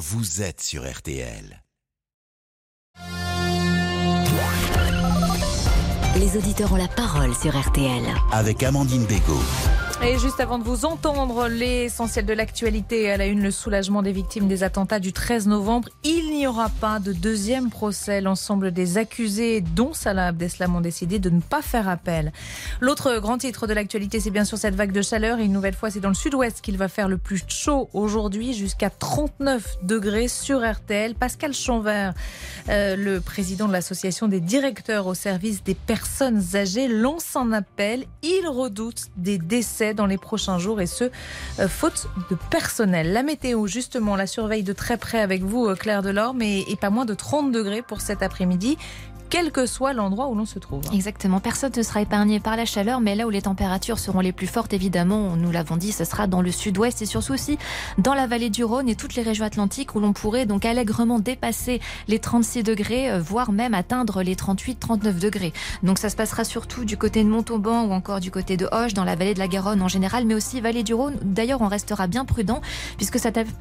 vous êtes sur RTL. Les auditeurs ont la parole sur RTL. Avec Amandine Bégaud. Et juste avant de vous entendre, l'essentiel de l'actualité à la une, le soulagement des victimes des attentats du 13 novembre. Il n'y aura pas de deuxième procès. L'ensemble des accusés, dont Salah Abdeslam, ont décidé de ne pas faire appel. L'autre grand titre de l'actualité, c'est bien sûr cette vague de chaleur. Et une nouvelle fois, c'est dans le sud-ouest qu'il va faire le plus chaud aujourd'hui, jusqu'à 39 degrés sur RTL. Pascal Chanvert, euh, le président de l'association des directeurs au service des personnes âgées, lance un appel. Il redoute des décès dans les prochains jours et ce, euh, faute de personnel. La météo, justement, la surveille de très près avec vous, euh, Claire Delorme, et, et pas moins de 30 degrés pour cet après-midi quel que soit l'endroit où l'on se trouve. Exactement, personne ne sera épargné par la chaleur, mais là où les températures seront les plus fortes, évidemment, nous l'avons dit, ce sera dans le sud-ouest et surtout aussi dans la vallée du Rhône et toutes les régions atlantiques où l'on pourrait donc allègrement dépasser les 36 degrés, euh, voire même atteindre les 38-39 degrés. Donc ça se passera surtout du côté de Montauban ou encore du côté de Hoche, dans la vallée de la Garonne en général, mais aussi vallée du Rhône. D'ailleurs, on restera bien prudent puisque,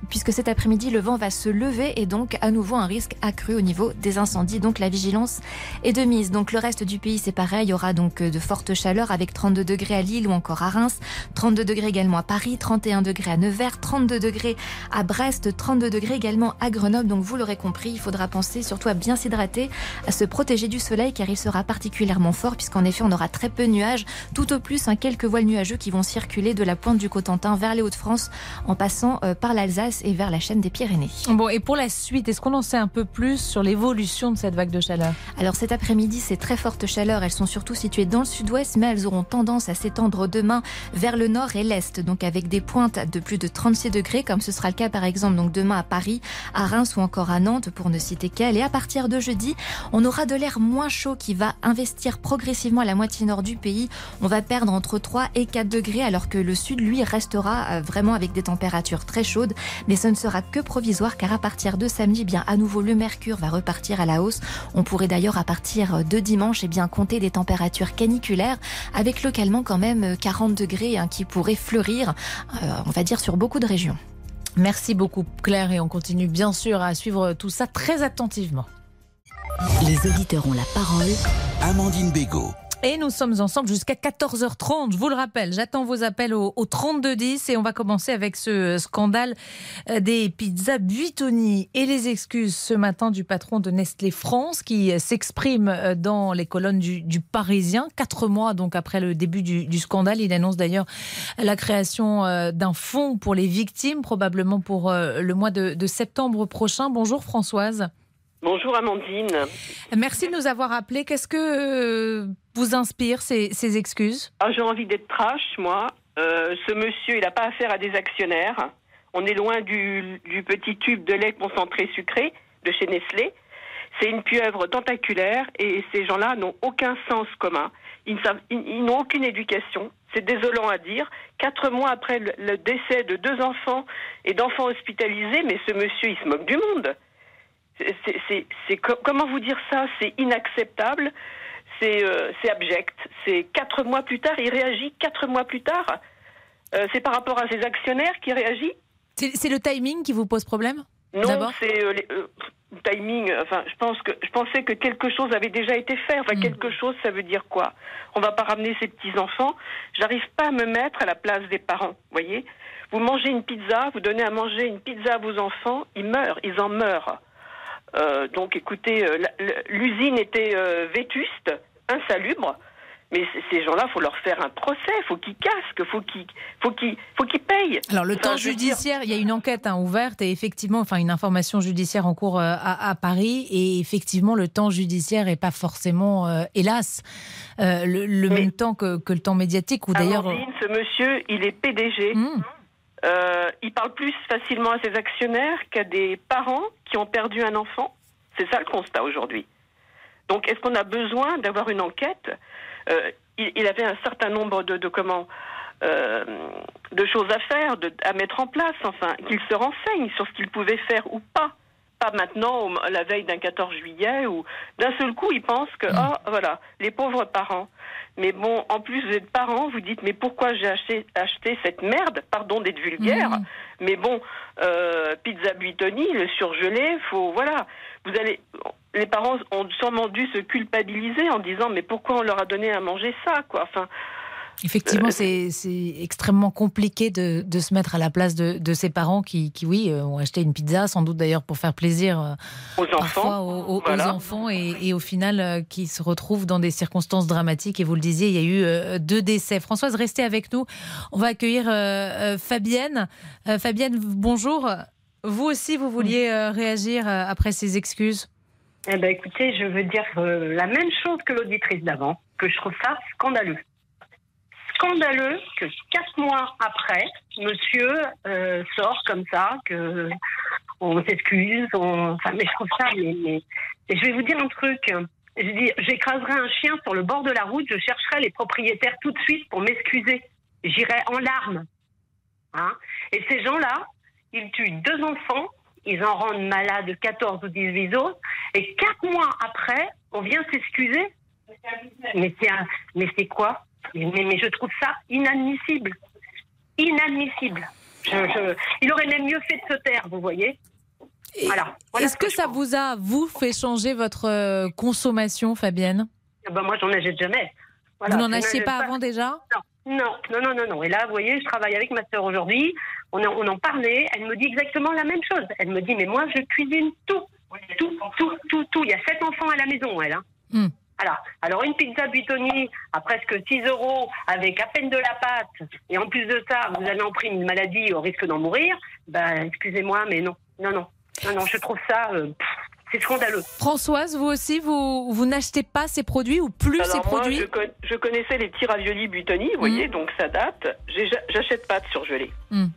puisque cet après-midi, le vent va se lever et donc à nouveau un risque accru au niveau des incendies. Donc la vigilance et de mise. Donc le reste du pays, c'est pareil. Il y aura donc euh, de fortes chaleurs avec 32 degrés à Lille ou encore à Reims, 32 degrés également à Paris, 31 degrés à Nevers, 32 degrés à Brest, 32 degrés également à Grenoble. Donc vous l'aurez compris, il faudra penser surtout à bien s'hydrater, à se protéger du soleil car il sera particulièrement fort puisqu'en effet on aura très peu de nuages, tout au plus un quelques voiles nuageux qui vont circuler de la pointe du Cotentin vers les Hauts-de-France en passant euh, par l'Alsace et vers la chaîne des Pyrénées. Bon et pour la suite, est-ce qu'on en sait un peu plus sur l'évolution de cette vague de chaleur? Alors cet après-midi, ces très fortes chaleurs, elles sont surtout situées dans le sud-ouest, mais elles auront tendance à s'étendre demain vers le nord et l'est, donc avec des pointes de plus de 36 degrés, comme ce sera le cas par exemple donc demain à Paris, à Reims ou encore à Nantes, pour ne citer qu'elle. Et à partir de jeudi, on aura de l'air moins chaud qui va investir progressivement la moitié nord du pays. On va perdre entre 3 et 4 degrés, alors que le sud, lui, restera euh, vraiment avec des températures très chaudes. Mais ce ne sera que provisoire, car à partir de samedi, bien à nouveau, le mercure va repartir à la hausse. On pourrait d'ailleurs à partir de dimanche, et eh bien compter des températures caniculaires avec localement quand même 40 degrés hein, qui pourraient fleurir, euh, on va dire, sur beaucoup de régions. Merci beaucoup Claire et on continue bien sûr à suivre tout ça très attentivement. Les auditeurs ont la parole. Amandine Bégaud. Et nous sommes ensemble jusqu'à 14h30. Je vous le rappelle, j'attends vos appels au, 3210 et on va commencer avec ce scandale euh, des pizzas Buitoni et les excuses ce matin du patron de Nestlé France qui s'exprime euh, dans les colonnes du, Parisien. Quatre mois donc après le début du, scandale, il annonce d'ailleurs la création euh, d'un fonds pour les victimes, probablement pour le mois de, de septembre prochain. Bonjour Françoise. Bonjour Amandine. Merci de nous avoir appelés. Qu'est-ce que euh, vous inspire ces, excuses? Ah, J'ai envie d'être trash, moi. Euh, ce monsieur, il n'a pas affaire à des actionnaires. On est loin du, petit tube de lait concentré sucré de chez Nestlé. C'est une pieuvre tentaculaire et ces gens-là n'ont aucun sens commun. Ils, n'ont aucune éducation. C'est désolant à dire. Quatre mois après le décès de deux enfants et d'enfants hospitalisés, mais ce monsieur, il se moque du monde comment vous dire ça? C'est inacceptable, euh, c'est abject. C'est quatre mois plus tard, il réagit quatre mois plus tard. Euh, c'est par rapport à ses actionnaires qui réagit. C'est le timing qui vous pose problème Non, c'est euh, le timing. Enfin, je pense que je pensais que quelque chose avait déjà été fait. Enfin, hmm. quelque chose, ça veut dire quoi? On va pas ramener ses petits enfants. J'arrive pas à me mettre à la place des parents. Voyez? Vous mangez une pizza, vous donnez à manger une pizza à vos enfants, ils meurent, ils en meurent. Euh, donc écoutez, euh, l'usine était euh, vétuste, insalubre. Mais ces gens-là, faut leur faire un procès, faut qu'ils casquent, faut qu'ils, faut qu'ils, faut qu'ils payent. Alors le temps judiciaire, il y a une enquête hein, ouverte et effectivement, enfin une information judiciaire en cours à, Paris et effectivement le temps judiciaire est pas forcément, hélas, le, même temps que, le temps médiatique ou d'ailleurs. Ce monsieur, il est PDG. Mmh. Euh, il parle plus facilement à ses actionnaires qu'à des parents qui ont perdu un enfant. C'est ça le constat aujourd'hui. Donc, est-ce qu'on a besoin d'avoir une enquête euh, il, avait un certain nombre de, comment euh, de choses à faire, à mettre en place, enfin, qu'il se renseigne sur ce qu'il pouvait faire ou pas. pas maintenant, au- la veille d'un 14 juillet, ou d'un seul coup, ils pensent que, ah, voilà, les pauvres parents. Mais bon, en plus, vous êtes parents, vous dites, mais pourquoi j'ai acheté, acheté cette merde? Pardon d'être vulgaire. Mm. Mais bon, euh, pizza Buitoni, le surgelé, faut, voilà. Vous allez, les parents ont sûrement dû se culpabiliser en disant, mais pourquoi on leur a donné à manger ça, quoi? Enfin, Effectivement, Euh, c'est c'est extrêmement compliqué de, de se mettre à la place de, de ces parents qui, qui, oui, euh, ont acheté une pizza, sans doute d'ailleurs pour faire plaisir euh, aux enfants. aux, aux- enfants et, et au final qui se retrouvent dans des circonstances dramatiques. Et vous le disiez, il y a eu deux décès. Françoise, restez avec nous. On va accueillir Fabienne. Fabienne, bonjour. Vous aussi, vous vouliez réagir après ces excuses? Eh ben, écoutez, je veux dire euh, la même chose que l'auditrice d'avant, que je trouve ça scandaleux. Scandaleux que quatre mois après, monsieur euh, sort comme ça, que on s'excuse, on... enfin, mais je trouve ça, et je vais vous dire un truc. Je dis, j'écraserai un chien sur le bord de la route, je chercherai les propriétaires tout de suite pour m'excuser. J'irai en larmes. Hein et ces gens-là, ils tuent deux enfants, ils en rendent malades 14 ou 18 autres, et quatre mois après, on vient s'excuser. Mais c'est un- mais c'est quoi? Mais, je trouve ça inadmissible. Inadmissible. Je- je- il aurait même mieux fait de se taire, vous voyez. Voilà. Voilà Est-ce ce que ça pense. vous a, vous, fait changer votre euh, consommation, Fabienne? Ben, moi, j'en achète jamais. Voilà, Vous n'en achetiez n'achète pas avant déjà? Non, non, non, non, non. Et là, vous voyez, je travaille avec ma sœur aujourd'hui. On, en- on en parlait. Elle me dit exactement la même chose. Elle me dit, mais moi, je cuisine tout. Tout, tout, tout, tout. Il y a sept enfants à la maison, elle. Hein. Hmm. Alors, alors, une pizza Buitoni à presque 6 euros avec à peine de la pâte. Et en plus de ça, vous avez en prime une maladie au risque d'en mourir. Ben, excusez-moi, mais non. Non, non. Non, non, je trouve ça. euh, pff, c'est scandaleux. Françoise, vous aussi, vous, vous n'achetez pas ces produits ou plus ces moi, produits je, con- je connaissais les petits raviolis Buitoni, vous voyez, donc ça date. J'achète pas de surgelé. Mm.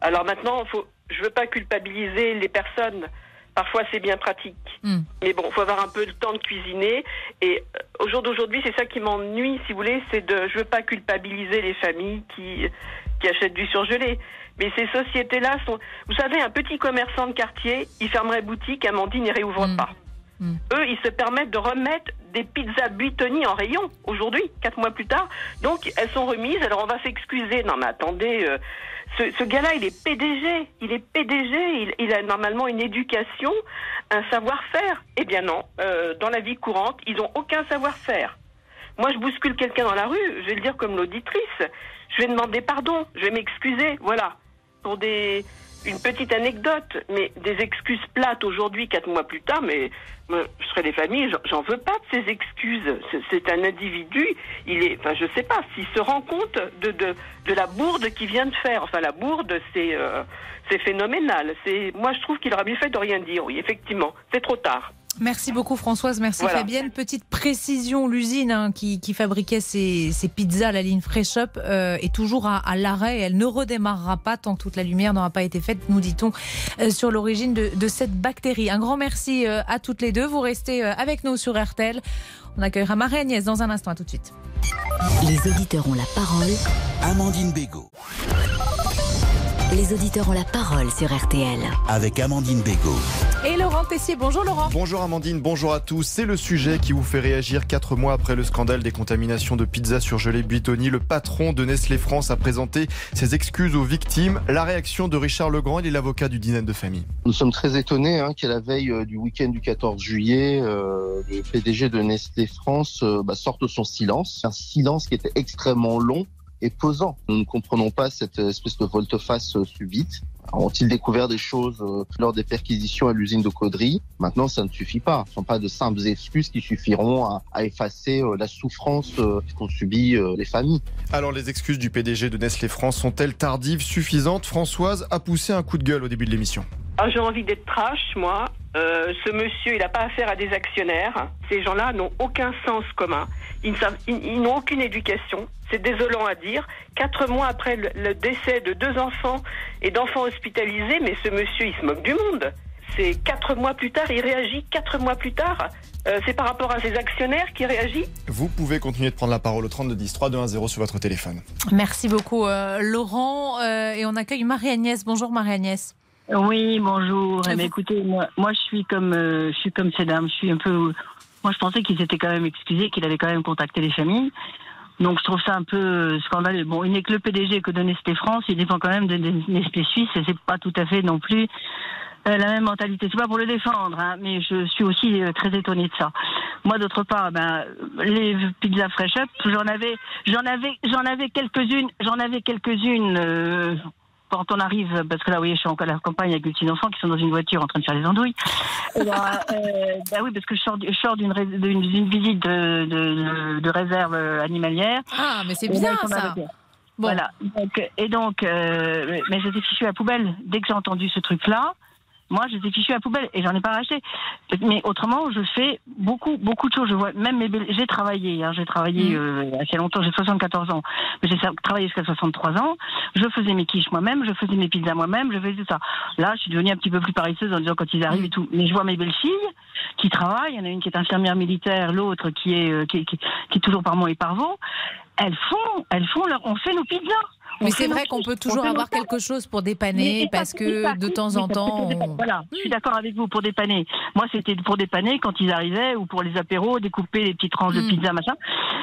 Alors maintenant, faut, je veux pas culpabiliser les personnes. Parfois, c'est bien pratique. Mm. Mais bon, faut avoir un peu le temps de cuisiner. Et euh, au jour d'aujourd'hui, c'est ça qui m'ennuie, si vous voulez, c'est de, je veux pas culpabiliser les familles qui, qui achètent du surgelé. Mais ces sociétés-là sont, vous savez, un petit commerçant de quartier, il fermerait boutique, Amandine ne réouvre Mm. pas. Mm. Eux, ils se permettent de remettre des pizzas Buitoni en rayon aujourd'hui, quatre mois plus tard. Donc, elles sont remises. Alors, on va s'excuser. Non, mais attendez, euh, ce, ce gars-là, il est PDG. Il est PDG. Il, il a normalement une éducation, un savoir-faire. Eh bien non. Euh, dans la vie courante, ils ont aucun savoir-faire. Moi, je bouscule quelqu'un dans la rue. Je vais le dire comme l'auditrice. Je vais demander pardon. Je vais m'excuser. Voilà. Pour des une petite anecdote, mais des excuses plates aujourd'hui, quatre mois plus tard, mais moi, je serais des familles, j'en- veux pas de ces excuses. C'est- un individu, il est, enfin, je sais pas, s'il se rend compte de, de, de la bourde qu'il vient de faire. Enfin, la bourde, c'est euh, c'est phénoménal. Moi, je trouve qu'il aurait mieux fait de rien dire. Oui, effectivement, c'est trop tard. Merci beaucoup Françoise, merci Voilà. Fabienne. Petite précision, l'usine hein, qui, qui fabriquait ces, ces pizzas, la ligne Fresh Up, euh, est toujours à, à l'arrêt elle ne redémarrera pas tant que toute la lumière n'aura pas été faite, nous dit-on, euh, sur l'origine de, de cette bactérie. Un grand merci euh, à toutes les deux. Vous restez euh, avec nous sur RTL. On accueillera Marie-Agnès dans un instant. À tout de suite. Les auditeurs ont la parole. Amandine Bégaud. Les auditeurs ont la parole sur RTL. Avec Amandine Bégaud. Et Laurent Tessier, bonjour Laurent. Bonjour Amandine, bonjour à tous. C'est le sujet qui vous fait réagir quatre mois après le scandale des contaminations de pizza surgelée Buitoni. Le patron de Nestlé France a présenté ses excuses aux victimes. La réaction de Richard Legrand, il est l'avocat du dîner de famille. Nous sommes très étonnés hein, qu'à la veille euh, du week-end du 14 juillet, euh, le PDG de Nestlé France euh, bah, sorte de son silence. Un silence qui était extrêmement long et pesant. Nous ne comprenons pas cette espèce de volte-face euh, subite. Ont-ils découvert des choses euh, lors des perquisitions à l'usine de Caudry? Maintenant, ça ne suffit pas. Ce ne sont pas de simples excuses qui suffiront à, à effacer euh, la souffrance qu'ont subie les familles. Alors les excuses du PDG de Nestlé France sont-elles tardives, suffisantes? Françoise a poussé un coup de gueule au début de l'émission. Ah, j'ai envie d'être trash, moi. Euh, ce monsieur, il n'a pas affaire à des actionnaires. Ces gens-là n'ont aucun sens commun. Ils ne savent- ils- ils n'ont aucune éducation. C'est désolant à dire. Quatre mois après le, le décès de deux enfants et d'enfants hospitalisés, mais ce monsieur, il se moque du monde. C'est quatre mois plus tard, il réagit quatre mois plus tard. Euh, c'est par rapport à ses actionnaires qui réagit. Vous pouvez continuer de prendre la parole au 32 10 3210 sur votre téléphone. Merci beaucoup euh, Laurent. Euh, et on accueille Marie-Agnès. Bonjour Marie-Agnès. Oui, bonjour. Eh bien, écoutez, moi, moi, je suis comme, euh, je suis comme ces dames. Je suis un peu. Moi, je pensais qu'il s'était quand même excusé, qu'il avait quand même contacté les familles. Donc, je trouve ça un peu scandaleux. Bon, il n'est que le PDG que de Nestlé France. Il dépend quand même de Nestlé Suisse. Et c'est pas tout à fait non plus euh, la même mentalité. C'est pas pour le défendre, hein, mais je suis aussi euh, très étonnée de ça. Moi, d'autre part, ben, les pizzas fresh up, j'en avais, j'en avais, j'en avais quelques-unes, j'en avais quelques-unes. Euh, quand on arrive, parce que là, vous voyez, je suis encore à la campagne avec des petits enfants qui sont dans une voiture en train de faire des andouilles. Et ben, euh, bah oui, parce que je sors, je sors d'une, d'une, visite de, de, de, réserve animalière. Ah, mais c'est bien ça. Voilà. Donc, et donc, euh, mais j'étais fichue à la poubelle dès que j'ai entendu ce truc-là. Moi, je les ai fichus à la poubelle et j'en ai pas racheté. Mais autrement, je fais beaucoup, beaucoup de choses. Je vois même mes j'ai travaillé, hein, j'ai travaillé mm. euh, assez longtemps. J'ai 74 ans, mais j'ai travaillé jusqu'à 63 ans. Je faisais mes quiches moi-même, je faisais mes pizzas moi-même, je faisais tout ça. Là, je suis devenue un petit peu plus paresseuse en disant quand ils arrivent et tout. Mais je vois mes belles filles qui travaillent. Il y en a une qui est infirmière militaire, l'autre qui est euh, qui, qui, qui, est toujours par mots et par vos. Elles font, elles font leur, on fait nos pizzas. Mais c'est vrai qu'on peut toujours avoir quelque chose pour dépanner parce que de temps en temps. Voilà, je suis d'accord avec vous pour dépanner. Moi, c'était pour dépanner quand ils arrivaient ou pour les apéros, découper les petites tranches de hmm. pizza, machin.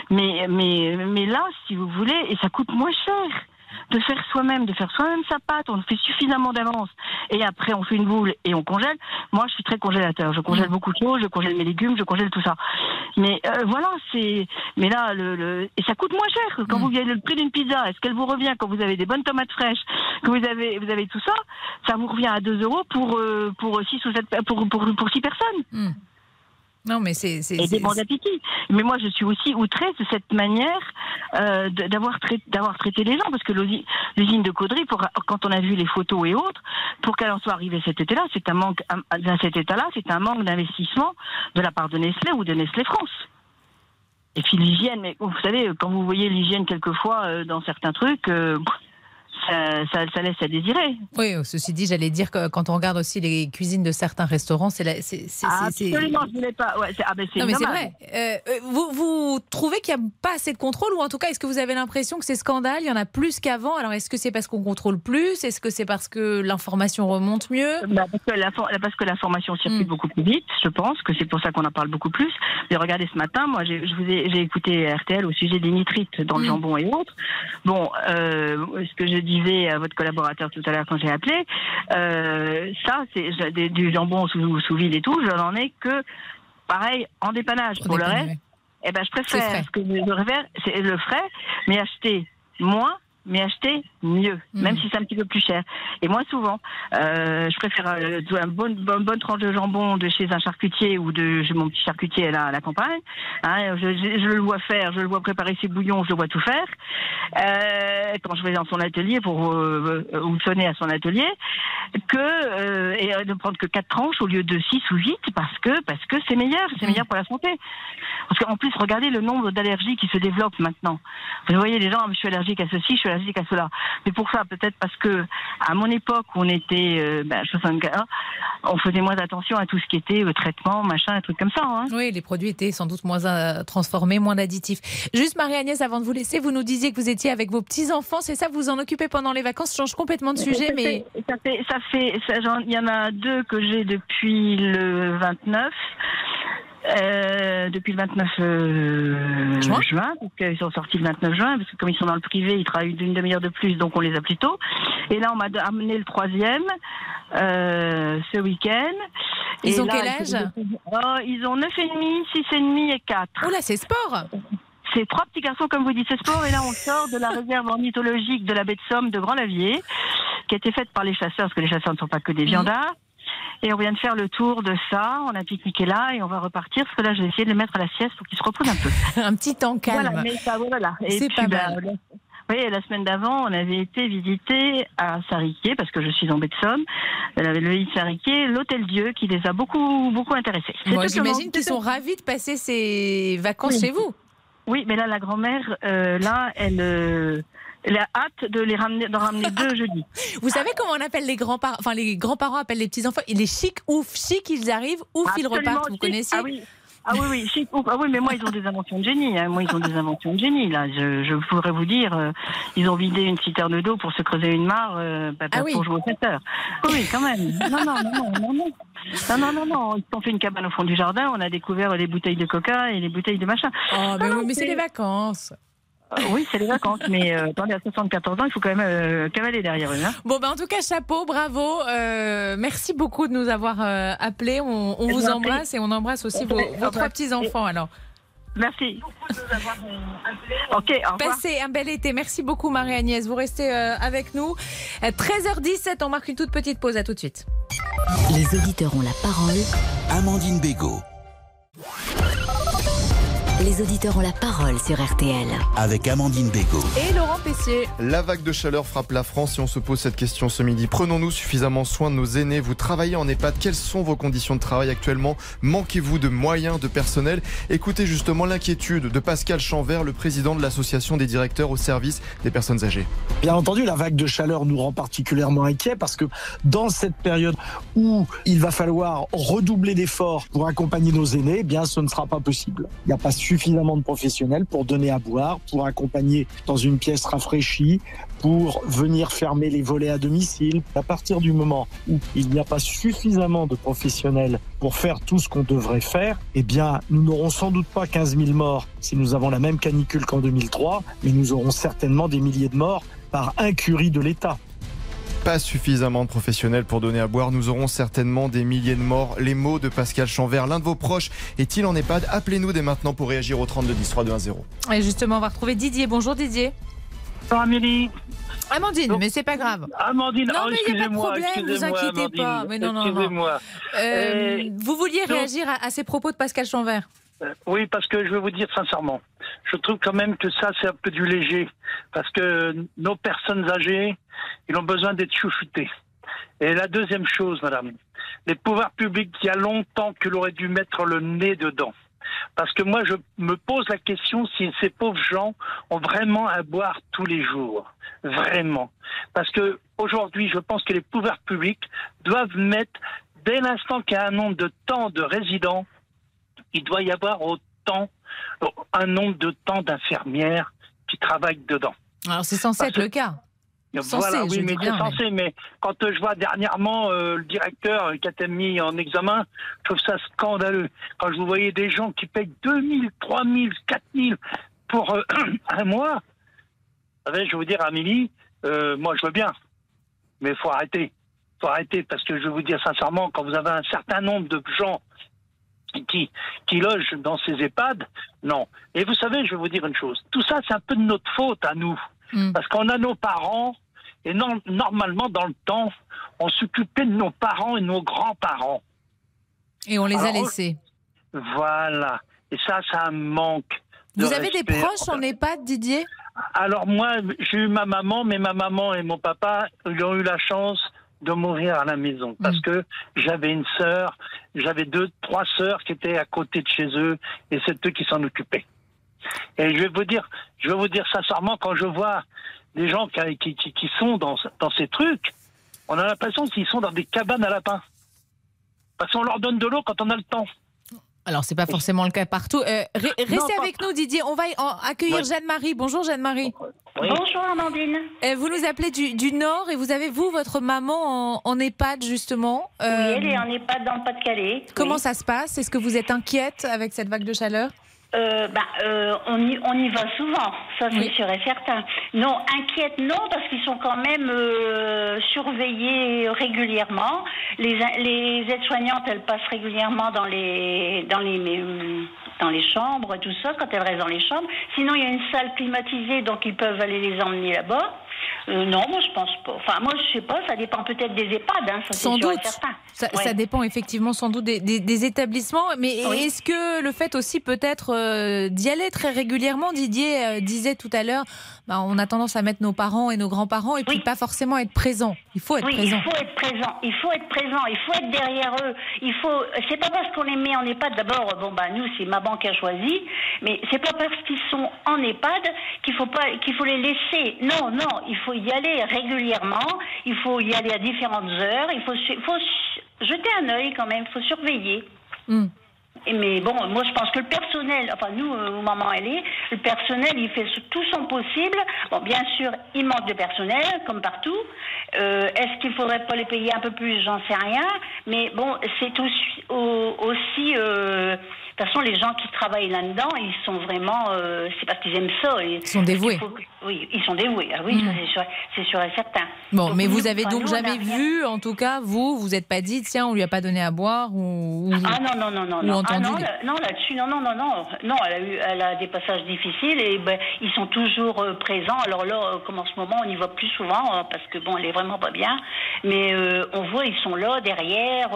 Mais, mais, mais là, si vous voulez, et ça coûte moins cher de faire soi-même, de faire soi-même sa pâte. On fait suffisamment d'avance. Et après, on fait une boule et on congèle. Moi, je suis très congélateur. Je congèle mm. beaucoup de choses. Je congèle mes légumes. Je congèle tout ça. Mais euh, voilà, c'est. Mais là, le, et ça coûte moins cher. Quand mm. vous gagnez le prix d'une pizza, est-ce qu'elle vous revient quand vous avez des bonnes tomates fraîches, que vous avez, vous avez tout ça, ça vous revient à 2 euros pour euh, pour six ou sept pour pour pour six personnes. Mm. Non, mais c'est. Et des bons d'appétit. Mais moi, je suis aussi outrée de cette manière euh, d'avoir traité, traité les gens, parce que l'usine de Caudry, pour, quand on a vu les photos et autres, pour qu'elle en soit arrivée cet été-là, c'est un manque, dans cet état-là, c'est un manque d'investissement de la part de Nestlé ou de Nestlé France. Et puis l'hygiène, mais vous savez, quand vous voyez l'hygiène quelquefois euh, dans certains trucs, euh, ça, ça, laisse à désirer. Oui, ceci dit, j'allais dire que quand on regarde aussi les cuisines de certains restaurants, c'est la, c'est, absolument, je voulais pas. Ouais, ah ben non, mais c'est vrai. Euh, euh, vous, vous trouvez qu'il n'y a pas assez de contrôle, ou en tout cas, est-ce que vous avez l'impression que ces scandales, il y en a plus qu'avant? Alors, est-ce que c'est parce qu'on contrôle plus? Est-ce que c'est parce que l'information remonte mieux? Bah, parce, que l'information circule hmm. beaucoup plus vite, je pense que c'est pour ça qu'on en parle beaucoup plus. Mais regardez, ce matin, moi, j'ai, je vous ai, j'ai écouté RTL au sujet des nitrites dans le hmm. jambon et autres. Bon, euh, ce que je dis à votre collaborateur tout à l'heure quand j'ai appelé, euh, ça, c'est du jambon sous, sous vide et tout, je n'en ai que, pareil, en dépannage. Pour le reste, eh ben, je préfère, que c'est le frais, mais acheter moins mais acheter mieux, même mhm. si c'est un petit peu plus cher. Et moi, souvent, euh, je préfère euh, une bonne, bonne, bonne, tranche de jambon de chez un charcutier ou de mon petit charcutier à la, campagne. Hein, je, je, le vois faire, je le vois préparer ses bouillons, je le vois tout faire. Euh, quand je vais dans son atelier pour euh, ou sonner à son atelier, que et de prendre que quatre tranches au lieu de six ou huit parce que parce que c'est meilleur, c'est meilleur pour la santé. Parce qu'en plus, regardez le nombre d'allergies qui se développent maintenant. Vous voyez, les gens, ah, je suis allergique à ceci, je suis allergique à cela. Mais pour ça, peut-être parce que à mon époque, où on était euh, ben, 64, on faisait moins attention à tout ce qui était euh, traitement, machin, un truc comme ça. Hein. Oui, les produits étaient sans doute moins euh, transformés, moins d'additifs. Juste Marie-Agnès, avant de vous laisser, vous nous disiez que vous étiez avec vos petits-enfants, c'est ça, vous vous en occupez pendant les vacances, je change complètement de sujet, ça mais... ça fait, ça fait, il y en a deux que j'ai depuis le 29. Euh, depuis le 29 euh, juin, juin parce qu'ils sont sortis le 29 juin, parce que comme ils sont dans le privé, ils travaillent d'une demi-heure de plus, donc on les a plus tôt. Et là, on m'a amené le troisième euh, ce week-end. Ils ont quel âge? oh, Ils ont 9,5, 6,5 et 4. Oh là, c'est sport c'est trois petits garçons, comme vous dites, c'est sport. Et là, on sort de la réserve ornithologique de la baie de Somme de Grand-Lavier, qui a été faite par les chasseurs, parce que les chasseurs ne sont pas que des viandards. Et on vient de faire le tour de ça. On a pique-niqué là et on va repartir. Parce que là, je vais essayer de les mettre à la sieste pour qu'ils se reposent un peu. un petit temps calme. Voilà, mais ça, voilà. C'est pas bah, mal. Oui, la semaine d'avant, on avait été visiter à Sariquet, parce que je suis en baie de Somme, le Sariquet, l'Hôtel Dieu, qui les a beaucoup, beaucoup intéressés. Moi, j'imagine qu'ils sont ravis de passer ces vacances chez vous. Oui, mais là, la grand-mère, euh, là, elle, euh, elle a hâte de les ramener, d'en ramener deux jeudi. Vous savez comment on appelle les grands-parents Enfin, les grands-parents appellent les petits-enfants. Il est chic, ouf, chic, ils arrivent, ouf, ils repartent. Vous connaissez Ah oui. Ah oui, oui, si, ah oui, mais moi, ils ont des inventions de génie. Hein. Moi, ils ont des inventions de génie. Là, je, je pourrais vous dire, euh, ils ont vidé une citerne d'eau pour se creuser une mare euh, bah, Ah oui. pour jouer au 7 heures. Oui, quand même. Non, non, non, non, non, non. Non, non. Ils ont fait une cabane au fond du jardin. On a découvert les bouteilles de coca et les bouteilles de machin. Oh, mais, Non, oui, mais c'est- les vacances. Euh, oui, c'est les vacances. Mais euh, attendez, à 74 ans, il faut quand même euh, cavaler derrière eux. Hein. Bon, ben en tout cas, chapeau, bravo. Euh, merci beaucoup de nous avoir euh, appelés. On, vous embrasse et on embrasse aussi vos, vos trois petits-enfants. Alors, Merci. Ok, au passez un bel été. Merci beaucoup, Marie-Agnès. Vous restez euh, avec nous. À 13h17, on marque une toute petite pause. À tout de suite. Les auditeurs ont la parole. Amandine Bégaud. Les auditeurs ont la parole sur RTL. Avec Amandine Bégaud. Et Laurent Pessier. La vague de chaleur frappe la France et on se pose cette question ce midi. Prenons-nous suffisamment soin de nos aînés? Vous travaillez en EHPAD. Quelles sont vos conditions de travail actuellement? Manquez-vous de moyens, de personnel? Écoutez justement l'inquiétude de Pascal Chanvert, le président de l'association des directeurs au service des personnes âgées. Bien entendu, la vague de chaleur nous rend particulièrement inquiets parce que dans cette période où il va falloir redoubler d'efforts pour accompagner nos aînés, eh bien ce ne sera pas possible. Il n'y a pas suffisamment de professionnels pour donner à boire, pour accompagner dans une pièce rafraîchie, pour venir fermer les volets à domicile. À partir du moment où il n'y a pas suffisamment de professionnels pour faire tout ce qu'on devrait faire, eh bien, nous n'aurons sans doute pas 15 000 morts si nous avons la même canicule qu'en 2003, mais nous aurons certainement des milliers de morts par incurie de l'État. Pas suffisamment de professionnels pour donner à boire. Nous aurons certainement des milliers de morts. Les mots de Pascal Chanvert. L'un de vos proches est-il en EHPAD? Appelez-nous dès maintenant pour réagir au 32 10 3 2 1 0. Et justement, on va retrouver Didier. Bonjour Didier. Bonjour Amélie. Amandine, mais c'est pas grave. Amandine, Non, oh, mais il n'y a pas de problème, vous excusez-moi, inquiétez pas. Mais non, non, non. Excusez-moi. Euh, Euh, vous vouliez réagir à, à ces propos de Pascal Chanvert Oui, parce que je vais vous dire sincèrement, je trouve quand même que ça, c'est un peu du léger. Parce que nos personnes âgées, ils ont besoin d'être chouchoutés. Et la deuxième chose, madame, les pouvoirs publics, il y a longtemps qu'il aurait dû mettre le nez dedans. Parce que moi, je me pose la question si ces pauvres gens ont vraiment à boire tous les jours. Vraiment. Parce que aujourd'hui, je pense que les pouvoirs publics doivent mettre, dès l'instant qu'il y a un nombre de temps de résidents, il doit y avoir autant, un nombre de temps d'infirmières qui travaillent dedans. Alors c'est censé Parce être que- le cas. Censé, voilà, oui, mais c'est mais- censé. Mais quand euh, je vois dernièrement euh, le directeur euh, qui a été mis en examen, je trouve ça scandaleux. Quand je vous voyais des gens qui payent 2000, 3000, 4000 pour euh, un mois, savez, je vais vous dire, Amélie, euh, moi je veux bien, mais il faut arrêter. faut arrêter parce que je vais vous dire sincèrement, quand vous avez un certain nombre de gens qui, qui logent dans ces EHPAD, non. Et vous savez, je vais vous dire une chose, tout ça c'est un peu de notre faute à nous. Mm. Parce qu'on a nos parents, et non, normalement, dans le temps, on s'occupait de nos parents et de nos grands-parents. Et on les a laissés. Voilà. Et ça, ça manque. de Vous avez des proches en EHPAD, Didier? Alors moi, j'ai eu ma maman, mais ma maman et mon papa, ils ont eu la chance de mourir à la maison parce que j'avais une sœur, j'avais deux, trois sœurs qui étaient à côté de chez eux et c'est eux qui s'en occupaient. Et je vais vous dire, je vais vous dire sincèrement, quand je vois des gens qui, qui, qui- qui sont dans, dans ces trucs, on a l'impression qu'ils sont dans des cabanes à lapins. Parce qu'on leur donne de l'eau quand on a le temps. Alors, c'est pas forcément le cas partout. Euh, re- restez Non, pas- avec nous, Didier. On va accueillir Ouais. Jeanne-Marie. Bonjour, Jeanne-Marie. Bonjour Amandine. Euh, vous nous appelez du, du Nord et vous avez, vous, votre maman en, en EHPAD, justement. Oui, Euh, elle est en EHPAD dans le Pas-de-Calais. Comment oui. ça se passe? Est-ce que vous êtes inquiète avec cette vague de chaleur? Euh, bah, euh, on, y, on y va souvent, ça c'est Oui. sûr et certain. Non, inquiète non, parce qu'ils sont quand même euh, surveillés régulièrement. Les, les aides-soignantes, elles passent régulièrement dans les, dans les, euh, dans les chambres, tout ça, quand elles restent dans les chambres. Sinon, il y a une salle climatisée, donc ils peuvent aller les emmener là-bas. Euh, non, moi je pense pas. Enfin, moi je sais pas, ça dépend peut-être des EHPAD, hein, ça Sans doute. ça, Ouais. ça dépend effectivement sans doute des, des- des établissements. Mais Oui. est-ce que le fait aussi peut-être euh, d'y aller très régulièrement, Didier euh, disait tout à l'heure, bah, on a tendance à mettre nos parents et nos grands-parents et puis Oui. pas forcément être présent. Il faut être Oui, présent. il faut être présent. Il faut être présent. Il faut être derrière eux. Il faut. C'est pas parce qu'on les met en EHPAD. D'abord, bon bah nous c'est ma banque a choisi, mais c'est pas parce qu'ils sont en EHPAD qu'il faut pas qu'il faut les laisser. Non, non, il faut y aller régulièrement. Il faut y aller à différentes heures. Il faut, jeter un œil quand même. Il faut surveiller. Hmm. Mais bon, moi je pense que le personnel, enfin nous, euh, où maman elle est, le personnel il fait tout son possible. Bon, bien sûr, il manque de personnel, comme partout. Euh, Est-ce qu'il faudrait pas les payer un peu plus? J'en sais rien. Mais bon, c'est aussi, aussi euh, toute façon, les gens qui travaillent là-dedans, ils sont vraiment, euh, c'est parce qu'ils aiment ça. Ils sont dévoués. oui, ils sont dévoués. Ah oui, Mm. c'est sûr, sûr et certain. Bon, Donc, mais nous, vous avez donc nous, on a jamais vu, en tout cas, vous, vous n'êtes pas dit, tiens, on lui a pas donné à boire ou. ou- Ah non, non, non, non. non. Ah non, non, là-dessus, non, non, non, non. Non, elle a, eu, elle a des passages difficiles et ben, ils sont toujours euh, présents. Alors là, euh, comme en ce moment, on y voit plus souvent euh, parce que bon, elle est vraiment pas bien. Mais euh, on voit, ils sont là, derrière.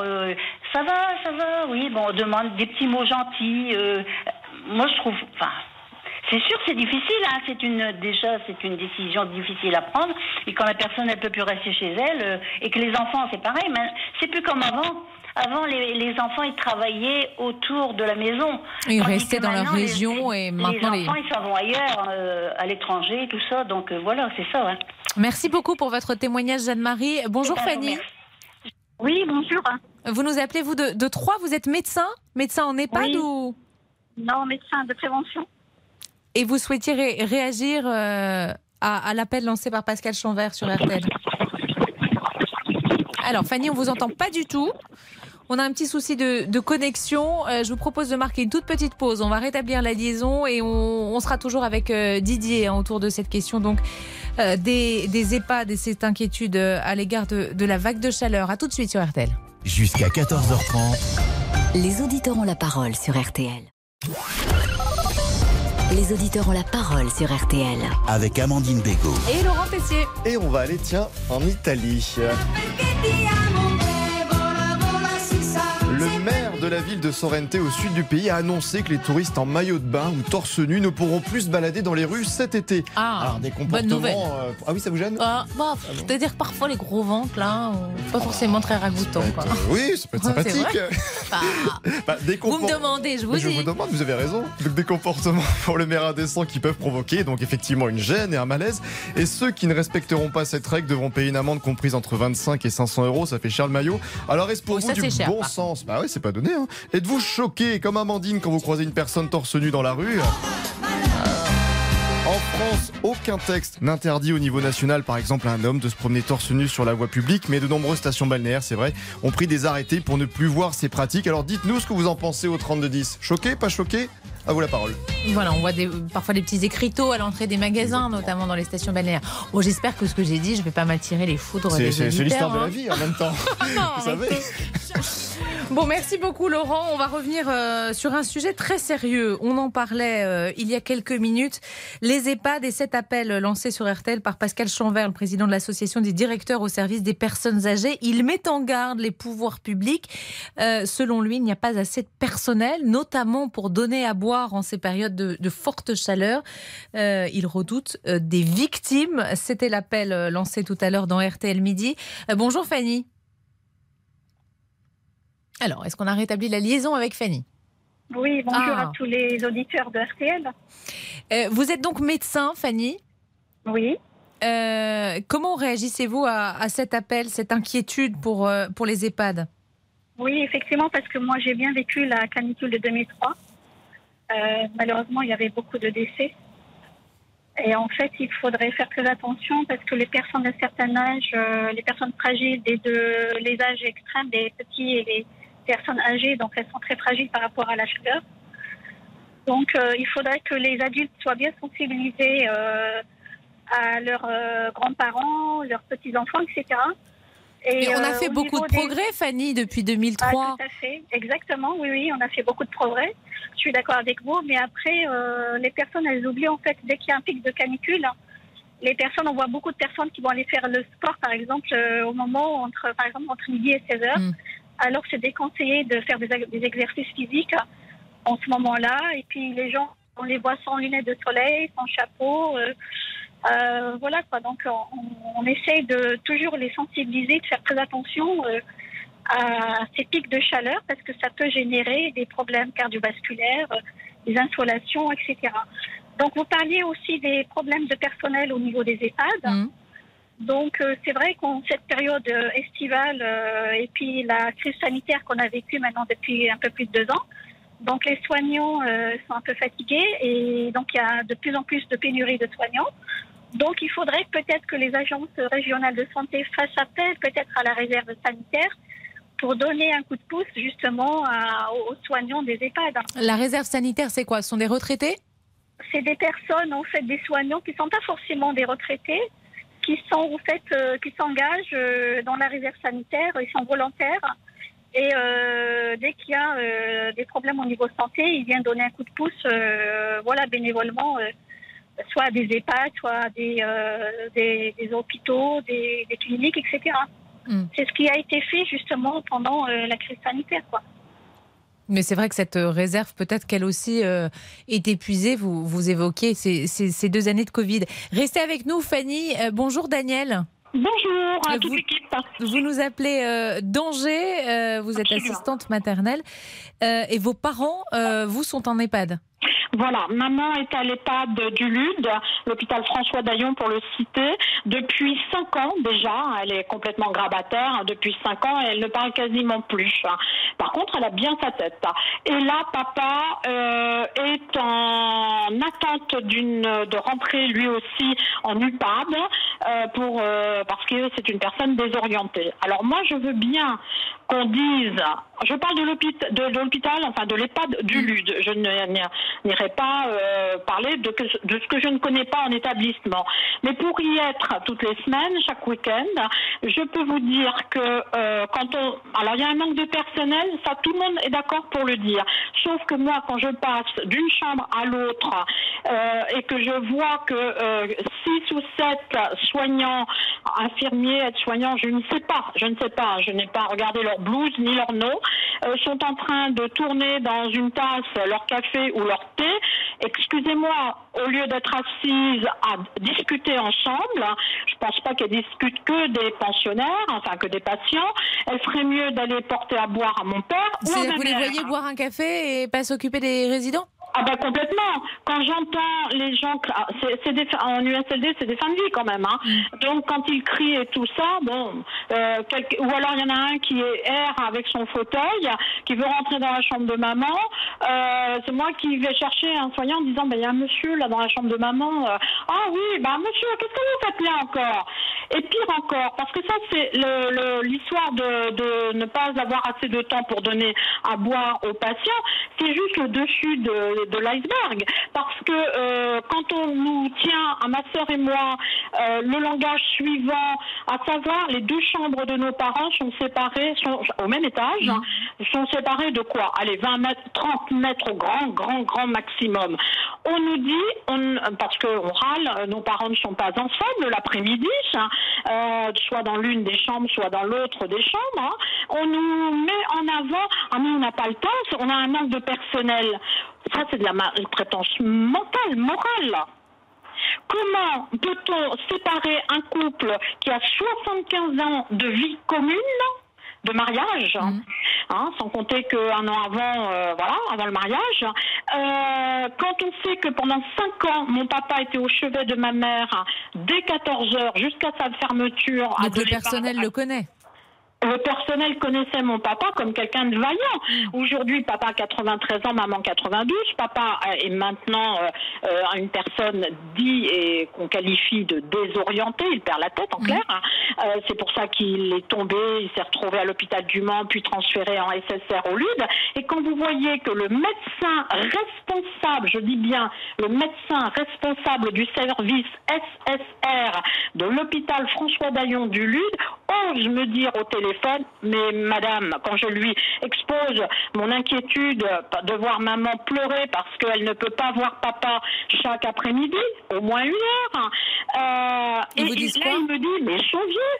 ça va, ça va, oui. Bon, on demande des petits mots gentils. Euh, moi, je trouve. Enfin. C'est sûr, c'est difficile. Hein. C'est une déjà, c'est une décision difficile à prendre. Et quand la personne elle peut plus rester chez elle, euh, et que les enfants, c'est pareil. Mais c'est plus comme avant. Avant, les, les enfants, ils travaillaient autour de la maison. Ils restaient que dans leur maintenant, les- région et maintenant les les- enfants, ils s'en vont ailleurs, euh, à l'étranger, tout ça. Donc euh, voilà, c'est ça. hein. Merci beaucoup pour votre témoignage, Jeanne-Marie. Bonjour Eh ben, Fanny. Oui, bonjour. Vous nous appelez, vous, de, de Troyes. Vous êtes médecin? Médecin en EHPAD Oui. ou? Non, médecin de prévention. Et vous souhaitiez ré- réagir euh, à, à l'appel lancé par Pascal Chanvert sur RTL Alors, Fanny, on vous entend pas du tout. On a un petit souci de, de connexion. Euh, je vous propose de marquer une toute petite pause. On va rétablir la liaison et on, on sera toujours avec euh, Didier hein, autour de cette question donc euh, des, des EHPAD et cette inquiétude à l'égard de, de la vague de chaleur. À tout de suite sur RTL. Jusqu'à 14h30. Les auditeurs ont la parole sur RTL. Les auditeurs ont la parole sur RTL. Avec Amandine Bégaud. Et Laurent Tessier. Et on va aller, tiens, en Italie. Le maire de la ville de Sorrente au sud du pays a annoncé que les touristes en maillot de bain ou torse nu ne pourront plus se balader dans les rues cet été. Ah, Alors, des comportements. euh, Ah oui, ça vous gêne? Ah, bah, C'est-à-dire que parfois les gros ventres là, euh, pas forcément très ragoûtants. Quoi. Euh, Oui, ça peut être sympathique. Bah, Bah, des vous me demandez, je vous Mais je dis. vous demande, vous avez raison. Donc, des comportements pour le maire indécent qui peuvent provoquer donc effectivement une gêne et un malaise. Et ceux qui ne respecteront pas cette règle devront payer une amende comprise entre 25 et 500 euros. Ça fait cher le maillot. Alors est-ce pour Oh, vous du cher, bon sens? Bah ouais, c'est pas donné. Hein. Êtes-vous choqué comme Amandine quand vous croisez une personne torse nu dans la rue? En France, aucun texte n'interdit au niveau national, par exemple, à un homme de se promener torse nu sur la voie publique, mais de nombreuses stations balnéaires, c'est vrai, ont pris des arrêtés pour ne plus voir ces pratiques. Alors dites-nous ce que vous en pensez au 3210. Choqué, pas choqué? À vous la parole. Voilà, on voit des, parfois des petits écriteaux à l'entrée des magasins, notamment dans les stations balnéaires. Bon, j'espère que ce que j'ai dit, je vais pas m'attirer les foudres C'est des c'est- l'histoire de la hein. vie en même temps. vous savez Bon, merci beaucoup Laurent. On va revenir euh, sur un sujet très sérieux. On en parlait euh, il y a quelques minutes. Les EHPAD et cet appel lancé sur RTL par Pascal Chanvert, le président de l'association des directeurs au service des personnes âgées. Il met en garde les pouvoirs publics. Euh, selon lui, il n'y a pas assez de personnel, notamment pour donner à boire en ces périodes de, de forte chaleur. Euh, il redoute euh, des victimes. C'était l'appel euh, lancé tout à l'heure dans RTL Midi. Euh, bonjour Fanny. Alors, est-ce qu'on a rétabli la liaison avec Fanny? Oui, bonjour Ah. à tous les auditeurs de RTL. Vous êtes donc médecin, Fanny? Oui. Euh, comment réagissez-vous à, à cet appel, cette inquiétude pour, euh, pour les EHPAD? Oui, effectivement, parce que moi j'ai bien vécu la canicule de 2003. Euh, malheureusement, il y avait beaucoup de décès. Et en fait, il faudrait faire très attention parce que les personnes d'un certain âge, euh, les personnes fragiles des deux, les âges extrêmes, les petits et les personnes âgées, donc elles sont très fragiles par rapport à la chaleur. Donc, euh, il faudrait que les adultes soient bien sensibilisés à leurs grands-parents, leurs petits-enfants, etc. Et on a euh, fait au beaucoup de des- progrès, Fanny, depuis ah, 2003. tout à fait, exactement, oui, oui, on a fait beaucoup de progrès. Je suis d'accord avec vous, mais après, euh, les personnes, elles oublient en fait, dès qu'il y a un pic de canicule, les personnes, on voit beaucoup de personnes qui vont aller faire le sport, par exemple, euh, au moment entre, par exemple, entre midi et 16 heures, Mm. alors que c'est déconseillé de faire des, des exercices physiques en ce moment-là. Et puis les gens, on les voit sans lunettes de soleil, sans chapeau. euh, euh, voilà quoi. Donc on, on essaye de toujours les sensibiliser, de faire très attention euh, à ces pics de chaleur parce que ça peut générer des problèmes cardiovasculaires, euh, des insolations, etc. Donc vous parliez aussi des problèmes de personnel au niveau des EHPAD. Mm. Donc euh, c'est vrai qu'en cette période estivale et puis la crise sanitaire qu'on a vécue maintenant depuis un peu plus de deux ans, Donc les soignants euh, sont un peu fatigués et donc il y a de plus en plus de pénurie de soignants. Donc il faudrait peut-être que les agences régionales de santé fassent appel peut-être à la réserve sanitaire pour donner un coup de pouce justement à- aux soignants des EHPAD. La réserve sanitaire, c'est quoi? Ce sont des retraités? C'est des personnes en fait des soignants qui sont pas forcément des retraités, qui sont en fait euh, qui s'engagent euh, dans la réserve sanitaire, ils sont volontaires. Et euh, dès qu'il y a des problèmes au niveau santé, ils viennent donner un coup de pouce, voilà, bénévolement, soit à des EHPAD, soit à des, euh, des, des hôpitaux, des, des cliniques, etc. Mm. C'est ce qui a été fait justement pendant euh, la crise sanitaire, quoi. Mais c'est vrai que cette euh, réserve, peut-être qu'elle aussi euh, est épuisée. Vous, vous évoquez ces, ces- ces deux années de Covid. Restez avec nous, Fanny. Euh, bonjour, Daniel. Bonjour à toute vous- l'équipe. Vous nous appelez euh, euh, vous êtes Absolument. assistante maternelle. Euh, et vos parents, euh, vous, sont en EHPAD. Voilà, maman est à l'EHPAD du LUD, l'hôpital François Daillon pour le citer, depuis 5 ans déjà. Elle est complètement grabataire depuis 5 ans elle ne parle quasiment plus. Par contre, elle a bien sa tête. Et là, papa euh, est en attente d'une de rentrer lui aussi en UPAD euh, pour euh, parce que c'est une personne désorientée. Alors moi, je veux bien qu'on dise, je parle de l'hôpital, de, enfin de l'EHPAD du LUD. Je n'y- n'irai pas euh, parler de, de ce que je ne connais pas en établissement. Mais pour y être toutes les semaines, chaque week-end, je peux vous dire que euh, quand on, alors il y a un manque de personnel, ça tout le monde est d'accord pour le dire. Sauf que moi, quand je passe d'une chambre à l'autre euh, et que je vois que euh, six ou sept soignants, infirmiers, aides-soignants, je ne sais pas, je ne sais pas, je n'ai pas regardé leur blouse ni leur nom, sont en train de tourner dans une tasse leur café ou leur thé. Excusez-moi, au lieu d'être assises à discuter ensemble, je pense pas qu'elles discutent que des pensionnaires, enfin que des patients. Elle ferait mieux d'aller porter à boire à mon père ou à C'est- ma Vous les voyez boire un café et pas s'occuper des résidents? Ah ben complètement. Quand j'entends les gens, ah, c'est c'est des, en USLD, c'est des fins de vie quand même. Hein. Donc quand ils crient et tout ça, bon, euh, quelque- ou alors il y en a un qui est erre avec son fauteuil, qui veut rentrer dans la chambre de maman. Euh, c'est moi qui vais chercher un soignant en disant, ben il y a un monsieur là dans la chambre de maman. Euh, ah oui, ben monsieur, qu'est-ce que vous faites là encore? Et pire encore, parce que ça c'est le- le- l'histoire de, de ne pas avoir assez de temps pour donner à boire aux patients, c'est juste le dessus de, de l'iceberg. Parce que euh, quand on nous tient, à ma sœur et moi, euh, le langage suivant, à savoir les deux chambres de nos parents sont séparées, sont au même étage, hein, sont séparées de quoi? Allez, 20 mètres, 30 mètres au grand, grand, grand maximum. On nous dit, on, parce qu'on râle, euh, nos parents ne sont pas ensemble l'après-midi, hein, euh, soit dans l'une des chambres, soit dans l'autre des chambres. hein. On nous met en avant, ah mais on n'a pas le temps, on a un manque de personnel. Ça, c'est de la maltraitance mentale, morale. Comment peut-on séparer un couple qui a 75 ans de vie commune de mariage, hein, sans compter qu'un an avant, euh, voilà, avant le mariage. Euh, quand on sait que pendant 5 ans, mon papa était au chevet de ma mère dès 14 heures jusqu'à sa fermeture. à le personnel le connaît. Le personnel connaissait mon papa comme quelqu'un de vaillant. Aujourd'hui, papa a 93 ans, maman 92. Papa est maintenant euh, euh, une personne dit et qu'on qualifie de désorientée. Il perd la tête, en clair. hein. Euh, c'est pour ça qu'il est tombé. Il s'est retrouvé à l'hôpital du Mans, puis transféré en SSR au LUD. Et quand vous voyez que le médecin responsable, je dis bien le médecin responsable du service SSR de l'hôpital François Daillon du LUD ose me dire au téléphone, mais madame, quand je lui expose mon inquiétude de voir maman pleurer parce qu'elle ne peut pas voir papa chaque après-midi, au moins une heure, euh, et, et disent là il me dit, mais ils sont vieux.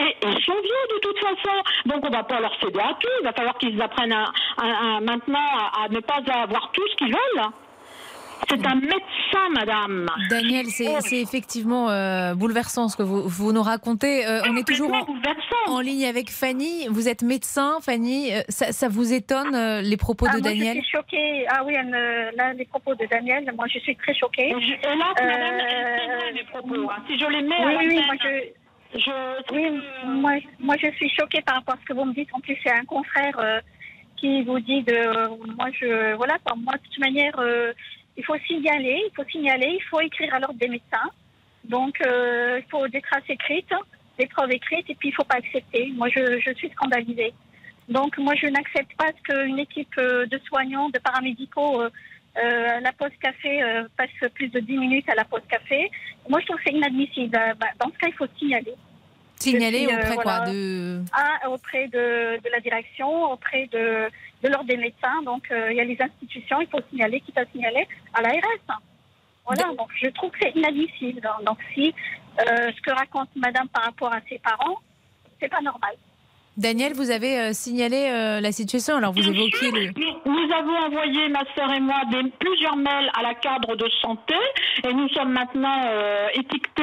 Et ils sont vieux de toute façon. Donc on va pas leur céder à tout. Il va falloir qu'ils apprennent à- à- à- maintenant à, à ne pas avoir tout ce qu'ils veulent. C'est un médecin, madame. Daniel, c'est c'est effectivement euh, bouleversant ce que vous, vous nous racontez. Euh, on est toujours en, en ligne avec Fanny. Vous êtes médecin, Fanny. Euh, Ça, ça vous étonne euh, les propos Ah, de moi, Daniel Je suis choquée. Ah oui, elle me- là, les propos de Daniel, moi, je suis très choquée. Et, je- là, madame, Euh, mes propos. hein. Si je les mets oui, à oui, moi, je, je- oui, moi, moi, je suis choquée par rapport à ce que vous me dites. En plus, c'est un confrère euh, qui vous dit de, moi je, voilà, quoi, moi de toute manière, euh, il faut signaler, il faut signaler, il faut écrire à l'ordre des médecins. Donc, euh, il faut des traces écrites, des preuves écrites, et puis il faut pas accepter. Moi, je, suis scandalisée. Donc, moi, je n'accepte pas qu'une équipe euh, de soignants, de paramédicaux, euh, euh, à la pause café euh, passe plus de 10 minutes à la pause café. Moi, je trouve que c'est inadmissible. Bah, dans ce cas, il faut signaler. Signaler euh, auprès quoi de... Ah, auprès de, de la direction, auprès de, de l'ordre des médecins. Donc, euh, il y a les institutions, il faut signaler, quitte à signaler à l'ARS. Voilà, donc je trouve que c'est inadmissible. Donc, donc, si euh, ce que raconte madame par rapport à ses parents, c'est pas normal. Daniel, vous avez euh, signalé euh, la situation, alors vous évoquiez le... Nous avons envoyé, ma sœur et moi, des, plusieurs mails à la cadre de santé et nous sommes maintenant euh, étiquetés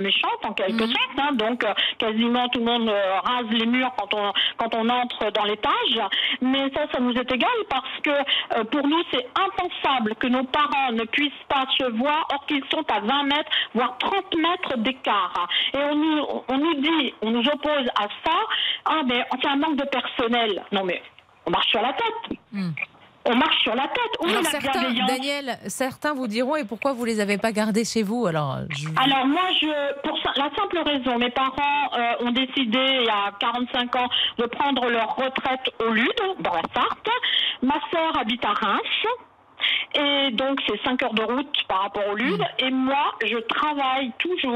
méchantes en quelque Mhm. sorte. hein. donc quasiment tout le monde rase les murs quand on, quand on entre dans l'étage. Mais ça, ça nous est égal parce que pour nous, c'est impensable que nos parents ne puissent pas se voir or qu'ils sont à 20 mètres, voire 30 mètres d'écart. Et on nous, on nous dit, on nous oppose à ça, ah mais c'est un manque de personnel. Non mais on marche sur la tête. On marche sur la tête. Alors la certains, Daniel, certains vous diront, et pourquoi vous les avez pas gardés chez vous Alors, je- Alors moi, je, pour la simple raison, mes parents euh, ont décidé il y a 45 ans de prendre leur retraite au Lude, dans la Sarthe. Ma sœur habite à Reims. Et donc, c'est 5 heures de route par rapport au Lude. Et moi, je travaille toujours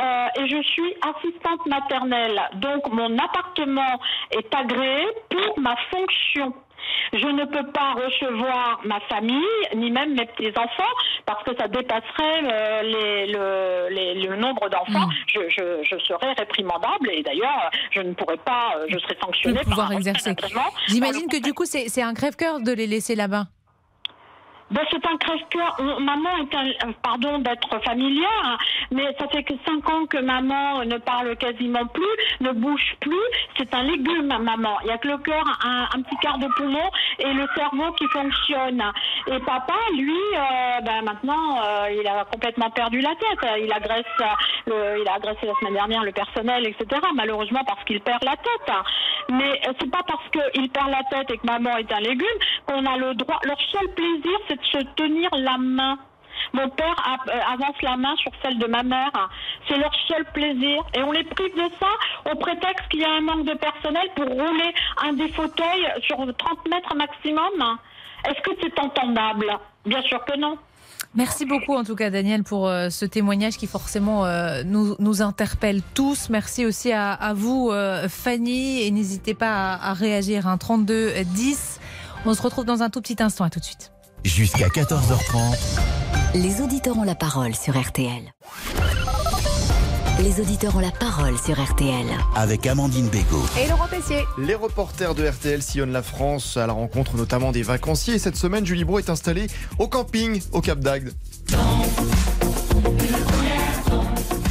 euh, et je suis assistante maternelle. Donc, mon appartement est agréé pour ma fonction. Je ne peux pas recevoir ma famille, ni même mes petits-enfants, parce que ça dépasserait euh, les- le, les- le nombre d'enfants. Je, je- je serais réprimandable et d'ailleurs, je ne pourrais pas, euh, je serais sanctionnée de pouvoir par un exercer. J'imagine que du coup, c'est c'est un crève-cœur de les laisser là-bas. Ben, c'est un crève-cœur. Maman est un, euh, pardon d'être familière, hein, mais ça fait que cinq ans que maman ne parle quasiment plus, ne bouge plus. C'est un légume, maman. Il y a que le cœur, un, petit quart de poumon et le cerveau qui fonctionne. Et papa, lui, euh, ben, maintenant, euh, il a complètement perdu la tête. Il agresse, euh, le, il a agressé la semaine dernière le personnel, etc. Malheureusement parce qu'il perd la tête. Mais euh, c'est pas parce qu'il perd la tête et que maman est un légume qu'on a le droit. Leur seul plaisir, c'est se tenir la main. Mon père euh, avance la main sur celle de ma mère. C'est leur seul plaisir. Et on les prive de ça au prétexte qu'il y a un manque de personnel pour rouler un des fauteuils sur 30 mètres maximum. Est-ce que c'est entendable? Bien sûr que non. Merci beaucoup en tout cas Daniel pour euh, ce témoignage qui forcément euh, nous, interpelle tous. Merci aussi à, vous Fanny et n'hésitez pas à, réagir. Un 32 10. On se retrouve dans un tout petit instant. À tout de suite. Jusqu'à 14h30. Les auditeurs ont la parole sur RTL. Les auditeurs ont la parole sur RTL. Avec Amandine Bégaud. Et Laurent Pessier. Les reporters de RTL sillonnent la France à la rencontre notamment des vacanciers. Et cette semaine, Julie Bro est installée au camping au Cap d'Agde.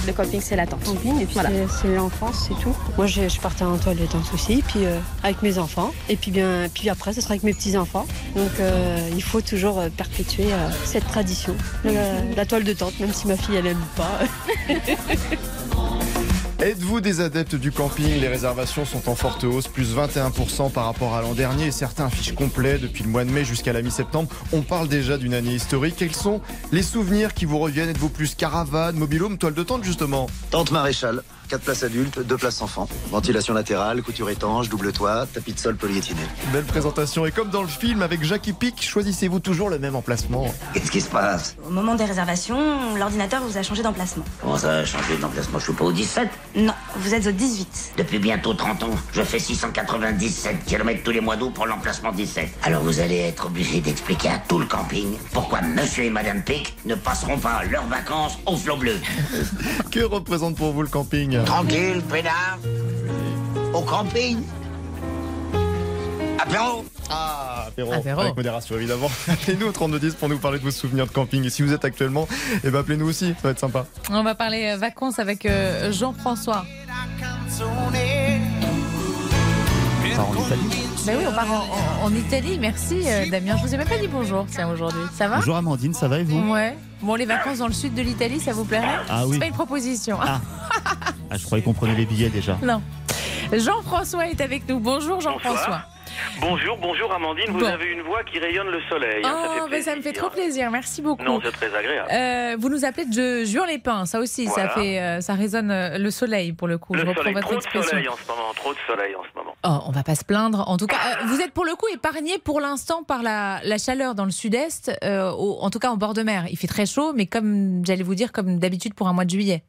Le camping, c'est la tente. Camping, et puis c'est- c'est l'enfance, c'est tout. Moi, je, je partais en toilette en souci, puis euh, avec mes enfants. Et puis, bien, puis après, ce sera avec mes petits-enfants. Donc, euh, il faut toujours euh, perpétuer euh, cette tradition. La, la toile de tente, même si ma fille, elle aime pas. Êtes-vous des adeptes du camping? Les réservations sont en forte hausse, plus 21% par rapport à l'an dernier. Et certains affichent complet depuis le mois de mai jusqu'à la mi-septembre. On parle déjà d'une année historique. Quels sont les souvenirs qui vous reviennent? Êtes-vous plus caravane, mobilhome, toile de tente justement? Tente maréchal, 4 places adultes, 2 places enfants. Ventilation latérale, couture étanche, double toit, tapis de sol polyéthiné. Belle présentation. Et comme dans le film avec Jackie Pic, choisissez-vous toujours le même emplacement Qu'est-ce qui se passe? Au moment des réservations, l'ordinateur vous a changé d'emplacement. Comment ça a changé d'emplacement? Je suis pas au 17 Non, vous êtes au 18. Depuis bientôt 30 ans, je fais 697 km tous les mois d'août pour l'emplacement 17. Alors vous allez être obligé d'expliquer à tout le camping pourquoi monsieur et madame Pic ne passeront pas leurs vacances au flot bleu. Que représente pour vous le camping? Tranquille, pédard. Au camping. Apéro. Ah, apéro. Apéro. Avec modération évidemment. Appelez-nous au 3210 pour nous parler de vos souvenirs de camping. Et si vous êtes actuellement, eh ben appelez-nous aussi, ça va être sympa. On va parler euh, vacances avec euh, Jean-François. Part en Italie. Ben oui, on part en, en- en Italie. Merci euh, Damien. Je vous ai même pas dit bonjour, tiens, aujourd'hui. Ça va Bonjour Amandine, ça va et vous Ouais. Bon, les vacances dans le sud de l'Italie, ça vous plairait Ah oui. C'est pas une proposition. Ah. Ah, je croyais qu'on prenait les billets déjà. Non. Jean-François est avec nous. Bonjour Jean-François. Bonjour, bonjour Amandine, vous Bon. avez une voix qui rayonne le soleil. hein, ça, Oh, fait mais ça me fait trop plaisir. Merci beaucoup. Non, c'est très agréable. Euh, vous nous appelez de Juan-les-Pins, ça aussi, ça fait, euh, ça résonne euh, le soleil pour le coup. le Je reprends soleil, votre trop de soleil en ce moment, trop de soleil en ce moment. Oh, on va pas se plaindre. En tout cas, euh, vous êtes pour le coup épargné pour l'instant par la, la chaleur dans le sud-est, en tout cas en bord de mer. Il fait très chaud, mais comme j'allais vous dire, comme d'habitude pour un mois de juillet.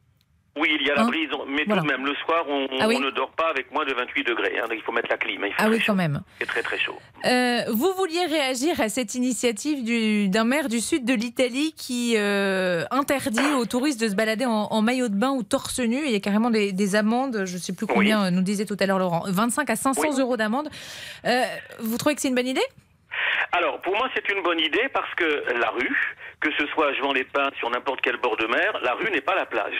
Oui, il y a la Hein brise, mais Voilà. tout de même, le soir, on, Ah oui on ne dort pas avec moins de 28 degrés. hein, donc il faut mettre la clim. hein, il Ah oui, quand même. C'est très très chaud. Euh, vous vouliez réagir à cette initiative du- d'un maire du sud de l'Italie qui euh, interdit aux touristes de se balader en, en maillot de bain ou torse nu. Il y a carrément des, des amendes, je ne sais plus combien euh, nous disait tout à l'heure Laurent, 25 à 500 euros d'amende. Euh, vous trouvez que c'est une bonne idée? Alors, pour moi, c'est une bonne idée parce que la rue, que ce soit à Juan-les-Pins, sur n'importe quel bord de mer, la rue n'est pas la plage.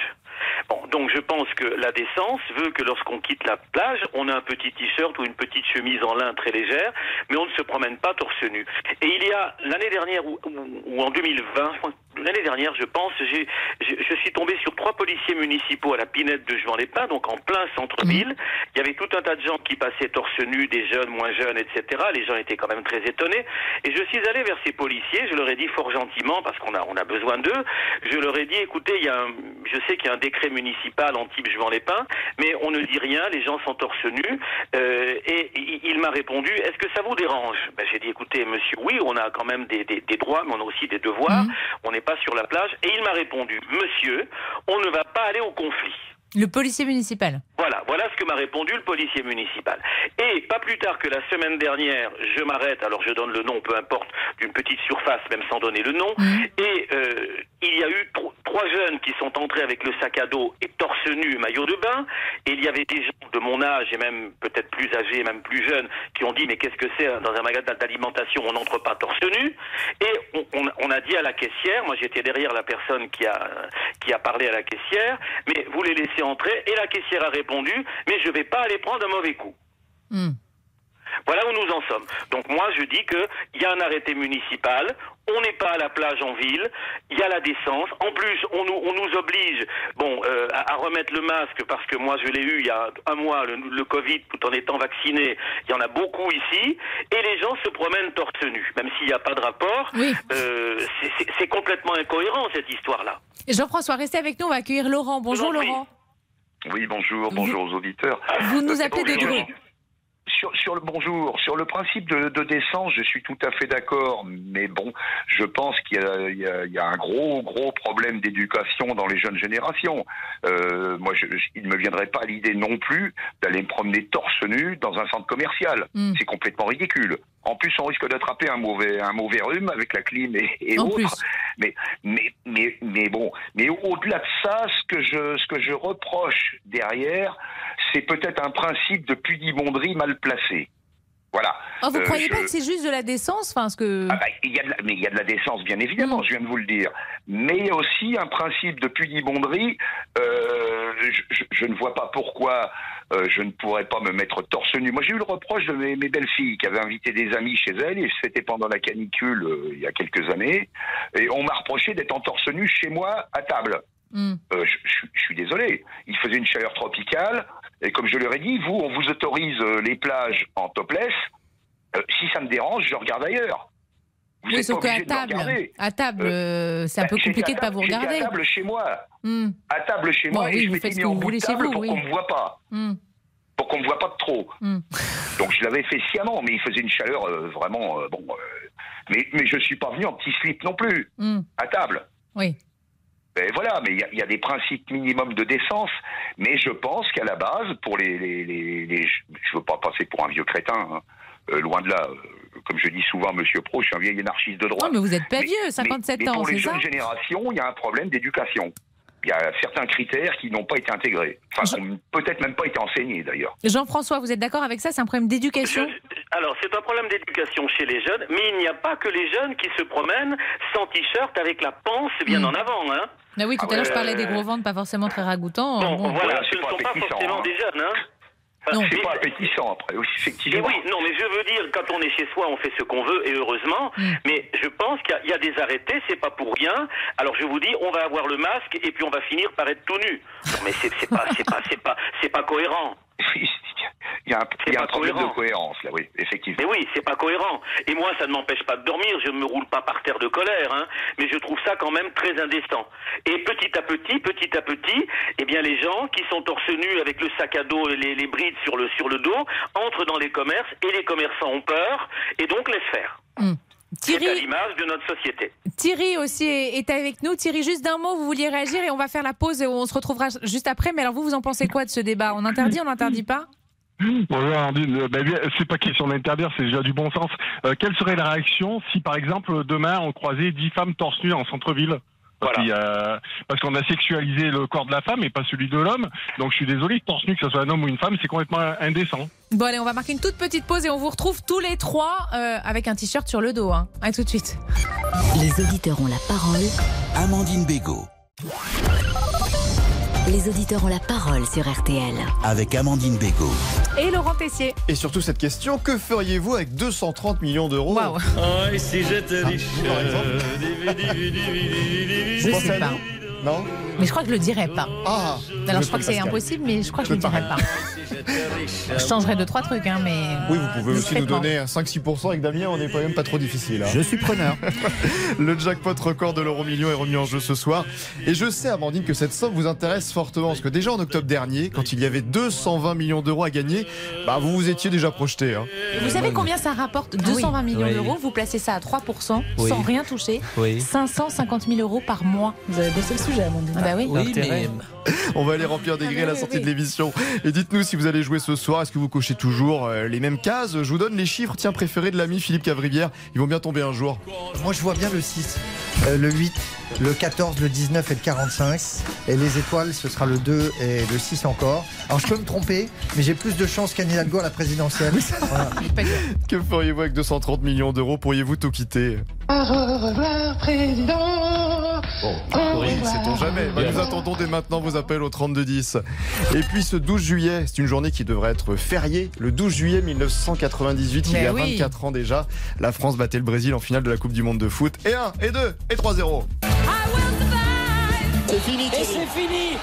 Bon, donc je pense que la décence veut que lorsqu'on quitte la plage, on a un petit t-shirt ou une petite chemise en lin très légère, mais on ne se promène pas torse nu. Et il y a l'année dernière ou, ou- en 2020, je crois, l'année dernière, je pense, j'ai, je, je suis tombé sur trois policiers municipaux à la Pinette de Juan-les-Pins, donc en plein centre-ville. Il y avait tout un tas de gens qui passaient torse nu, des jeunes, moins jeunes, etc. Les gens étaient quand même très étonnés. Et je suis allé vers ces policiers, je leur ai dit fort gentiment, parce qu'on a, on a besoin d'eux, je leur ai dit, écoutez, il y a un- je sais qu'il y a un décret municipal en type Juan-les-Pins, mais on ne dit rien, les gens sont torse nu. Euh, et il, m'a répondu, est-ce que ça vous dérange? Ben, J'ai dit, écoutez, monsieur, oui, on a quand même des, des- des droits, mais on a aussi des devoirs. On n'est pas sur la plage. Et il m'a répondu, monsieur, on ne va pas aller au conflit. Le policier municipal. Voilà, voilà ce que m'a répondu le policier municipal. Et pas plus tard que la semaine dernière, je m'arrête, alors je donne le nom, peu importe, d'une petite surface, même sans donner le nom, et euh, il y a eu tro- trois jeunes qui sont entrés avec le sac à dos et torse nu, maillot de bain, et il y avait des gens de mon âge, et même peut-être plus âgés, même plus jeunes, qui ont dit, mais qu'est-ce que c'est hein, dans un magasin d'alimentation, on n'entre pas torse nu, et on, on- on a dit à la caissière, moi j'étais derrière la personne qui a, qui a parlé à la caissière, mais vous les laissez entrer, et la caissière a répondu, mais je vais pas aller prendre un mauvais coup. Voilà où nous en sommes. Donc moi, je dis qu'il y a un arrêté municipal, on n'est pas à la plage en ville, il y a la décence. En plus, on nous, on nous oblige bon, euh, à, à remettre le masque parce que moi, je l'ai eu il y a un mois, le, le Covid, tout en étant vacciné. Il y en a beaucoup ici. Et les gens se promènent torse nu. Même s'il n'y a pas de rapport, euh, c'est complètement incohérent, cette histoire-là. Jean-François, restez avec nous, on va accueillir Laurent. Bonjour Laurent. Oui, bonjour, bonjour aux auditeurs. Vous nous appelez de. Dreux. Sur, sur le bonjour, sur le principe de, de décence, je suis tout à fait d'accord, mais bon, je pense qu'il y a, y y un gros, gros problème d'éducation dans les jeunes générations. Euh, moi, je, il ne me viendrait pas l'idée non plus d'aller me promener torse nu dans un centre commercial. Mm. C'est complètement ridicule. En plus, on risque d'attraper un mauvais, un mauvais rhume avec la clim et, autres. plus. Mais, mais, mais, mais bon, mais au-delà de ça, ce que je, ce que je reproche derrière, c'est peut-être un principe de pudibonderie mal placé. Voilà. Oh, vous Euh, croyez je- pas que c'est juste de la décence enfin, ce que... ah bah, il y a de la, mais il y a de la décence, bien évidemment, je viens de vous le dire. Mais aussi un principe de pudibonderie. Euh, je, ne vois pas pourquoi euh, je ne pourrais pas me mettre torse nu. Moi, j'ai eu le reproche de mes, mes belles-filles qui avaient invité des amis chez elles, et c'était pendant la canicule il y a quelques années. Et on m'a reproché d'être en torse nu chez moi à table. Je- je suis désolé. Il faisait une chaleur tropicale. Et comme je leur ai dit, vous, on vous autorise euh, les plages en topless. Euh, si ça me dérange, je regarde ailleurs. Vous Oui, êtes sauf pas qu'à table, regarder. à table, euh, c'est un Bah, peu compliqué de pas table- vous regarder. à table chez moi. Hmm. À table chez Bon, moi oui, et je vous m'étais mis que en vous bout voulez de chez table vous, pour oui. qu'on me voit pas. Hmm. Pour qu'on me voit pas de trop. Hmm. Donc je l'avais fait sciemment, mais il faisait une chaleur euh, vraiment euh, bon. euh, mais mais je suis pas venu en petit slip non plus Hmm. à table. Oui. Ben voilà, mais il y a- il y, a des principes minimums de décence. Mais je pense qu'à la base, pour les, les, les, les- je veux pas passer pour un vieux crétin, hein, euh, loin de là. euh, comme je dis souvent, Monsieur Pro, je suis un vieil anarchiste de droite. Non, mais vous êtes pas vieux, 57 mais ans, pour les jeunes générations, il y a un problème d'éducation. Il y a certains critères qui n'ont pas été intégrés. Enfin, qui n'ont peut-être même pas été enseignés d'ailleurs. Jean-François, vous êtes d'accord avec ça? C'est un problème d'éducation? Alors, c'est un problème d'éducation chez les jeunes, mais il n'y a pas que les jeunes qui se promènent sans t-shirt avec la panse bien en avant. Hein. Ah oui, tout à l'heure, je parlais des gros ventres, pas forcément très ragoûtants. Bon, Bon. voilà, ce ne sont pas forcément des jeunes. Hein. Non. C'est pas appétissant après, oui, effectivement. oui, non, mais je veux dire, quand on est chez soi, on fait ce qu'on veut, et heureusement. Mais je pense qu'il y a- il y, a des arrêtés, c'est pas pour rien. Alors je vous dis, on va avoir le masque, et puis on va finir par être tout nu. Non, mais c'est c'est pas, c'est pas, c'est pas, c'est pas cohérent. Il y a un, il y a pas un problème cohérent. de cohérence, là, oui, effectivement. Mais oui, c'est pas cohérent. Et moi, ça ne m'empêche pas de dormir. Je ne me roule pas par terre de colère, hein. Mais je trouve ça quand même très indécent. Et petit à petit, petit à petit, eh bien, les gens qui sont torse nu avec le sac à dos et les, les brides sur le sur le dos entrent dans les commerces et les commerçants ont peur et donc laissent faire. C'est à Thierry, l'image de notre société. Thierry aussi est est avec nous. Thierry, juste d'un mot, vous vouliez réagir et on va faire la pause et on se retrouvera juste après. Mais alors vous, vous en pensez quoi de ce débat? On interdit, on n'interdit pas? Bonjour Amandine, Euh, ben, c'est pas question d'interdire, c'est déjà du bon sens. Euh, quelle serait la réaction si par exemple demain on croisait dix femmes torse nues en centre-ville? Parce qu'on a sexualisé le corps de la femme et pas celui de l'homme. Donc je suis désolé, torse nu, que ce soit un homme ou une femme, c'est complètement indécent. Bon allez, on va marquer une toute petite pause et on vous retrouve tous les trois euh, avec un t-shirt sur le dos. Hein. À tout de suite. Les auditeurs ont la parole. Amandine Bégaud. Les auditeurs ont la parole sur RTL. Avec Amandine Bégaud. Et Laurent Tessier. Et surtout cette question, que feriez-vous avec 230 millions d'euros Waouh. Oh, et si j'étais riche par exemple Je sais pas. Non Mais je crois que je le dirais pas. Ah Alors je crois que c'est impossible, mais je crois que je le dirais pas. Je changerais deux trois trucs, hein, mais. Oui, vous pouvez aussi nous donner un 5-6% avec Damien, on n'est quand même pas trop difficile. hein. Je suis preneur. Le jackpot record de l'euro million est remis en jeu ce soir. Et je sais, Amandine, que cette somme vous intéresse fortement. Parce que déjà en octobre dernier, quand il y avait 220 millions d'euros à gagner, bah, vous vous étiez déjà projeté. hein. Vous savez combien ça rapporte 220 millions Oui. d'euros. Vous placez ça à 3% Oui. sans rien toucher. Oui. 550 000 euros par mois. Vous avez bossé le sujet, Amandine. Ah bah oui. Oui, mais- On va aller remplir des grilles à la sortie de l'émission. Et dites-nous si vous allez jouer ce soir, est-ce que vous cochez toujours euh, les mêmes cases? Je vous donne les chiffres, tiens, préférés de l'ami Philippe Cavrivière. Ils vont bien tomber un jour. Moi, je vois bien le 6, euh, le 8, le 14, le 19 et le 45. Et les étoiles, ce sera le 2 et le 6 encore. Alors, je peux me tromper, mais j'ai plus de chances qu'Anne Hidalgo à la présidentielle. Voilà. Que feriez-vous avec 230 millions d'euros? Pourriez-vous tout quitter? Au revoir, président. Oui, sait-on jamais. Bah, nous attendons dès maintenant vos appels au 3210. Et puis ce 12 juillet, c'est une journée qui devrait être fériée. Le 12 juillet 1998, il y a oui. 24 ans déjà, la France battait le Brésil en finale de la Coupe du Monde de foot. Et 1, et 2, et 3-0. C'est fini. Et c'est fini.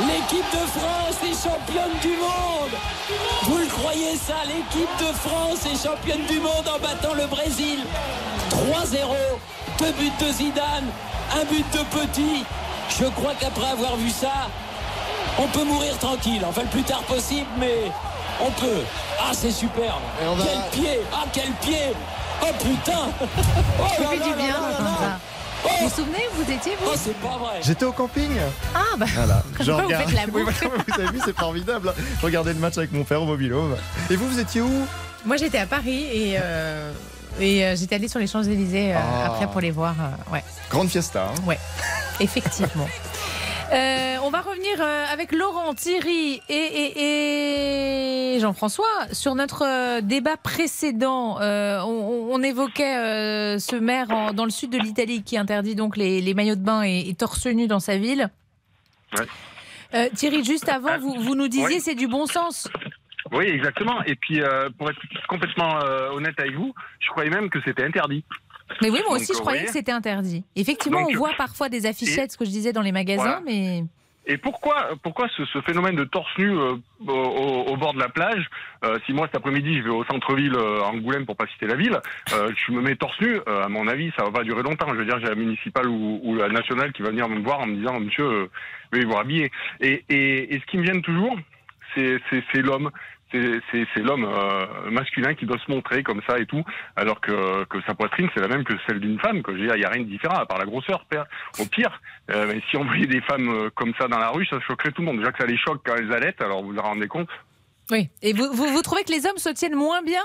L'équipe de France est championne du monde. Vous le croyez ça L'équipe de France est championne du monde en battant le Brésil. 3-0. Deux buts de Zidane. Un but de Petit. Je crois qu'après avoir vu ça, on peut mourir tranquille. Enfin, le plus tard possible, mais on peut. Ah, c'est superbe. va- Quel pied Ah, quel pied Oh putain Oh Ça là fait là du là bien là là d'entendre Vous vous souvenez, vous étiez vous Oh, c'est pas vrai. J'étais au camping. Ah bah. Voilà. Quoi, vous faites la Oui, voilà, vous avez vu, c'est formidable. Je regardais le match avec mon père au Mobilhome. Et vous, vous étiez où? Moi j'étais à Paris et, euh, et euh, j'étais allée sur les Champs-Élysées euh, Ah. après pour les voir. euh, ouais, Grande fiesta. hein. ouais, effectivement. Euh, on va revenir euh, avec Laurent, Thierry et, et- et Jean-François sur notre euh, débat précédent. Euh, on, on évoquait euh, ce maire en- dans le sud de l'Italie qui interdit donc les, les maillots de bain et, et torse nu dans sa ville. Ouais. Thierry, juste avant, vous, vous nous disiez Oui. c'est du bon sens. Oui, exactement. Et puis, pour être complètement honnête avec vous, je croyais même que c'était interdit. Mais oui, moi Donc, aussi, je vous croyais que c'était interdit. Effectivement, Donc, on voit parfois des affichettes, ce que je disais dans les magasins, Voilà. mais Et pourquoi, pourquoi ce, ce phénomène de torse nu euh, au, bord de la plage Euh, Si moi cet après-midi je vais au centre-ville euh, à Angoulême pour pas citer la ville, euh, je me mets torse nu. euh, à mon avis, ça va pas durer longtemps. Je veux dire, j'ai la municipale ou, ou la nationale qui va venir me voir en me disant Monsieur, euh, veuillez vous rhabiller. Et, et, et ce qui me gêne toujours, c'est l'homme. C'est l'homme euh, masculin qui doit se montrer comme ça et tout, alors que, que sa poitrine c'est la même que celle d'une femme. Que il y a rien de différent à part la grosseur. Au pire, euh, si on voyait des femmes euh, comme ça dans la rue, ça choquerait tout le monde. Déjà que ça les choque quand elles allaitent, alors vous vous en rendez compte oui. Et vous, vous, vous trouvez que les hommes se tiennent moins bien?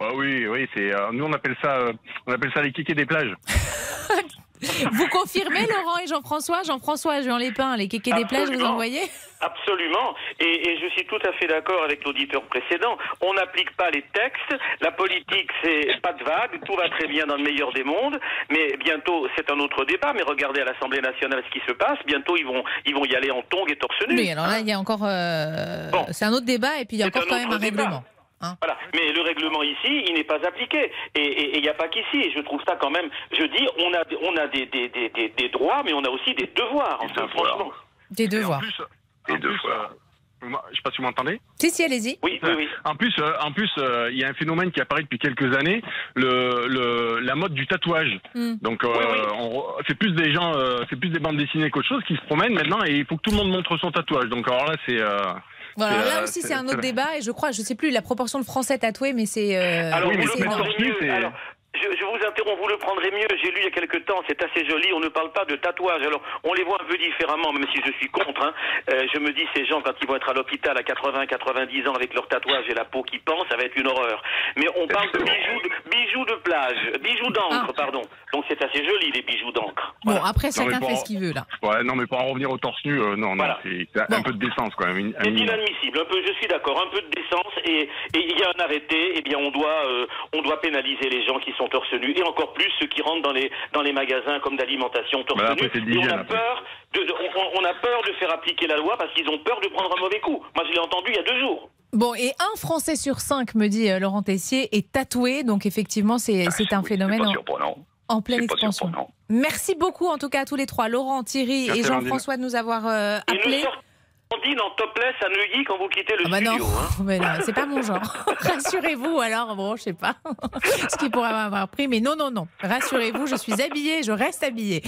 Ah oui, oui, c'est euh, nous on appelle ça, euh, on appelle ça les kékés des plages. Vous confirmez, Laurent et Jean-François Jean-François, Jean Lépin, les kékés des plages, vous Absolument. en voyez Absolument. Et, et je suis tout à fait d'accord avec l'auditeur précédent. On n'applique pas les textes. La politique, c'est pas de vague. Tout va très bien dans le meilleur des mondes. Mais bientôt, c'est un autre débat. Mais regardez à l'Assemblée nationale ce qui se passe. Bientôt, ils vont, ils vont y aller en tongs et torse nu. Oui, alors là, il y a encore. euh, C'est un autre débat, et puis il y a encore un quand même un débat. règlement. Hein. Voilà. Mais le règlement ici, il n'est pas appliqué. Et- il n'y a pas qu'ici. Je trouve ça quand même. Je dis, on a, on a des, des, des, des, des droits, mais on a aussi des devoirs. Franchement. Des devoirs. Deux fois. Moi, Je sais pas si vous m'entendez. Si, si, allez-y. Oui, oui, oui. En plus, euh, en plus, euh, il y a un phénomène qui apparaît depuis quelques années, le, le la mode du tatouage. Hmm. Donc, euh, on re- c'est plus des gens, euh, c'est plus des bandes dessinées qu'autre chose qui se promènent maintenant, et il faut que tout le monde montre son tatouage. Donc, alors là, c'est. euh, Voilà, là euh, aussi, c'est un autre débat et je crois, je sais plus la proportion de Français tatoués, mais c'est. euh, Alors, vous c'est le énorme. prendrez mieux. Alors, je, je vous interromps, vous le prendrez mieux. J'ai lu il y a quelque temps, c'est assez joli. On ne parle pas de tatouage. Alors, on les voit un peu différemment, même si je suis contre. hein. Euh, je me dis, ces gens, quand ils vont être à l'hôpital à 80, 90 ans avec leur tatouage et la peau qui pend, ça va être une horreur. Mais on parle de bijoux de, bijoux de plage, bijoux d'encre, pardon. Donc, c'est assez joli, les bijoux d'encre. Bon, après, Non, chacun fait ce qu'il veut, là. Ouais, non, mais pour en revenir au torse nu, euh, non, non, Voilà. c'est c'est un peu de décence quand même. un C'est inadmissible. Un peu, je suis d'accord. Un peu de décence et et il y a un arrêté. Eh bien, on doit euh, on doit pénaliser les gens qui sont torse nu et encore plus ceux qui rentrent dans les dans les magasins comme d'alimentation torse Bah, nu. c'est Et on a après. peur de, de- on, on a peur de faire appliquer la loi parce qu'ils ont peur de prendre un mauvais coup. Moi, je l'ai entendu il y a deux jours. Bon, et un Français sur cinq, me dit euh, Laurent Tessier, est tatoué. Donc, effectivement, c'est c'est un phénomène en, en pleine expansion. Merci beaucoup, en tout cas, à tous les trois, Laurent, Thierry Merci, et Jean-François, de nous avoir euh, appelés. Amandine en topless à Neuilly quand vous quittez le Ah bah non, studio. hein. non, c'est pas mon genre. Rassurez-vous, alors, bon, je sais pas ce qu'il pourrait m'avoir pris, mais non, non, non. Rassurez-vous, je suis habillée, je reste habillée.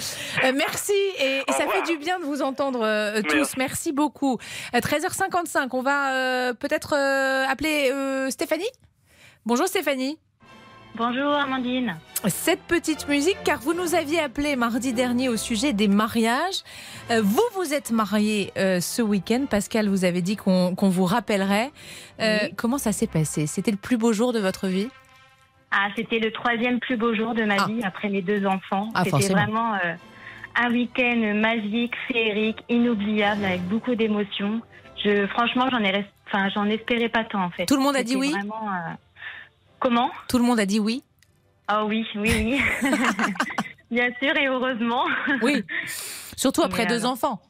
Euh, merci, et, et ça fait du bien de vous entendre euh, tous. Merci. Merci beaucoup. Euh, 13h55, on va euh, peut-être euh, appeler euh, Stéphanie? Bonjour Stéphanie. Bonjour Amandine. Cette petite musique, car vous nous aviez appelé mardi dernier au sujet des mariages. Euh, vous, vous êtes marié euh, ce week-end. Pascal vous avait dit qu'on vous rappellerait. Euh, Comment ça s'est passé? C'était le plus beau jour de votre vie? Ah, c'était le troisième plus beau jour de ma vie après mes deux enfants. Ah, c'était vraiment euh, un week-end magique, féerique, inoubliable, avec beaucoup d'émotions. Je, franchement, j'en ai, rest- enfin, j'en espérais pas tant en fait. Tout le monde a dit oui? Vraiment. Comment Tout le monde a dit oui Ah oui, oui, oui. Bien sûr et heureusement. Oui. Surtout après Mais deux alors- enfants.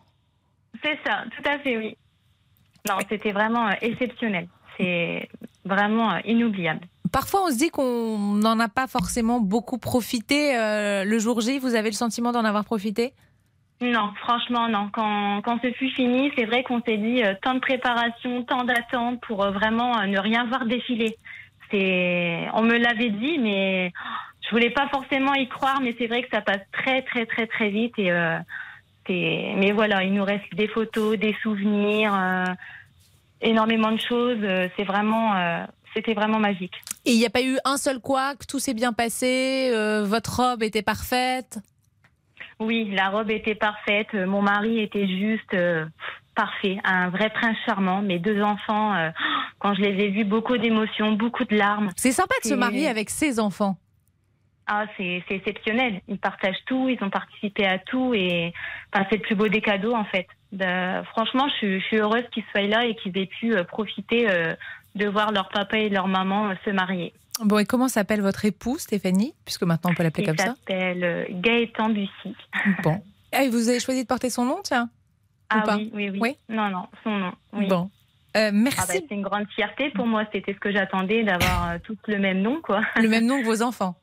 C'est ça, tout à fait, oui. Non, c'était vraiment euh, exceptionnel. C'est vraiment euh, inoubliable. Parfois, on se dit qu'on n'en a pas forcément beaucoup profité euh, le jour J. Vous avez le sentiment d'en avoir profité? Non, franchement, non. Quand, quand ce fut fini, c'est vrai qu'on s'est dit euh, tant de préparation, tant d'attente pour euh, vraiment ne rien voir défiler. C'est, on me l'avait dit, mais je voulais pas forcément y croire. Mais c'est vrai que ça passe très, très, très, très vite. Et euh, c'est, mais voilà, il nous reste des photos, des souvenirs, euh, énormément de choses. Euh, C'est vraiment, euh, c'était vraiment magique. Et il n'y a pas eu un seul couac, tout s'est bien passé, votre robe était parfaite? Oui, la robe était parfaite. Mon mari était juste parfait, un vrai prince charmant. Mes deux enfants, euh, quand je les ai vus, beaucoup d'émotions, beaucoup de larmes. C'est sympa de se marier avec ses enfants. Ah, c'est exceptionnel. Ils partagent tout, ils ont participé à tout et enfin, c'est le plus beau des cadeaux en fait. De- franchement, je, suis- je suis heureuse qu'ils soient là et qu'ils aient pu euh, profiter euh, de voir leur papa et leur maman euh, se marier. Bon, et comment s'appelle votre époux, Stéphanie? Puisque maintenant on peut l'appeler Il comme ça. s'appelle euh, Gaëtan Bussy. Bon. Ah, et vous avez choisi de porter son nom, tiens Ou Ah pas oui, oui, oui, Non, non, son nom. Oui. Bon. Euh, merci. Ah bah, c'est une grande fierté pour moi. C'était ce que j'attendais d'avoir euh, tous le même nom, quoi. Le même nom que vos enfants.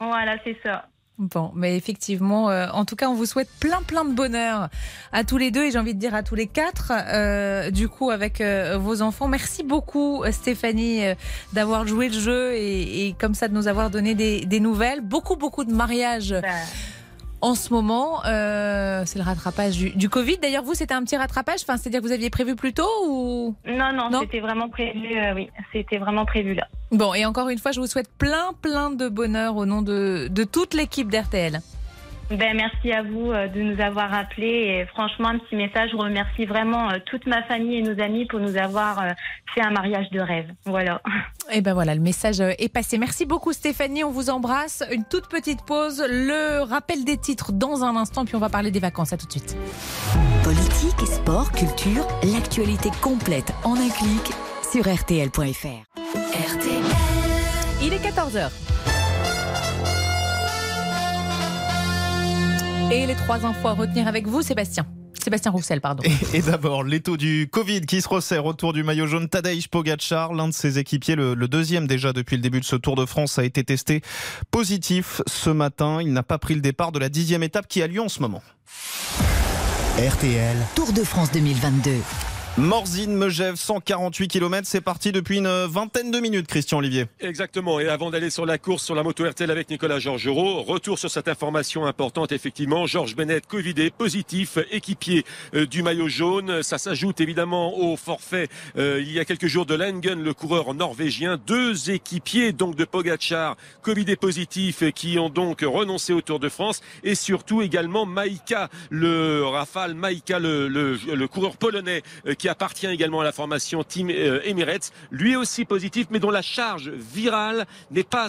Voilà, c'est ça. Bon, mais effectivement, euh, en tout cas, on vous souhaite plein, plein de bonheur à tous les deux et j'ai envie de dire à tous les quatre, euh, du coup, avec euh, vos enfants. Merci beaucoup, Stéphanie, d'avoir joué le jeu et, et comme ça de nous avoir donné des, des nouvelles. Beaucoup, beaucoup de mariages en ce moment. Euh, c'est le rattrapage du, du Covid. D'ailleurs, vous, c'était un petit rattrapage enfin, C'est-à-dire que vous aviez prévu plus tôt ou? Non, non, c'était vraiment prévu. euh, oui, c'était vraiment prévu là. Bon, et encore une fois, je vous souhaite plein, plein de bonheur au nom de, de toute l'équipe d'RTL. Ben, merci à vous euh, de nous avoir appelés. Et franchement, un petit message. Je remercie vraiment euh, toute ma famille et nos amis pour nous avoir euh, fait un mariage de rêve. Voilà. Et ben voilà, le message est passé. Merci beaucoup Stéphanie, on vous embrasse. Une toute petite pause, le rappel des titres dans un instant, puis on va parler des vacances. À tout de suite. Politique, sport, culture, l'actualité complète en un clic sur rtl.fr. RTL. Il est 14h. Et les trois infos à retenir avec vous, Sébastien. Sébastien Roussel, pardon. Et d'abord, l'étau du Covid qui se resserre autour du maillot jaune Tadej Pogacar. L'un de ses équipiers, le, le deuxième déjà depuis le début de ce Tour de France, a été testé positif ce matin. Il n'a pas pris le départ de la dixième étape qui a lieu en ce moment. RTL. Tour de France 2022. Morzine, Megève, 148 km, c'est parti depuis une vingtaine de minutes, Christian Olivier. Exactement, et avant d'aller sur la course sur la moto RTL avec Nicolas Georgerot, retour sur cette information importante, effectivement, Georges Bennett, Covidé, positif, équipier euh, du maillot jaune, ça s'ajoute évidemment au forfait euh, il y a quelques jours de Langen, le coureur norvégien, deux équipiers donc de Pogachar, Covidé positif, qui ont donc renoncé au Tour de France, et surtout également Maïka, le Rafale Maïka, le, le, coureur polonais euh, appartient également à la formation Team euh, Emirates, lui aussi positif, mais dont la charge virale n'est pas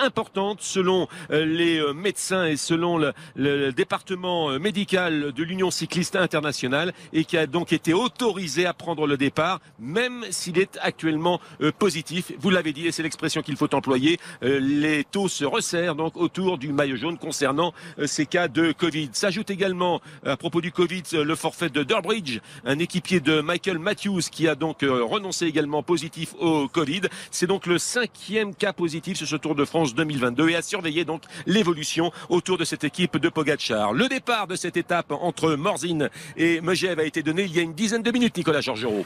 importante selon euh, les euh, médecins et selon le, le département médical de l'Union cycliste internationale et qui a donc été autorisé à prendre le départ, même s'il est actuellement positif. Vous l'avez dit, et c'est l'expression qu'il faut employer, les taux se resserrent donc autour du maillot jaune concernant ces cas de Covid. S'ajoute également, à propos du Covid, le forfait de Durbridge, un équipier de Michael Matthews qui a donc euh, renoncé également positif au Covid. C'est donc le cinquième cas positif sur ce Tour de France 2022 et à surveiller donc l'évolution autour de cette équipe de Pogacar. Le départ de cette étape entre Morzine et Megève a été donné il y a une dizaine de minutes, Nicolas Georgerot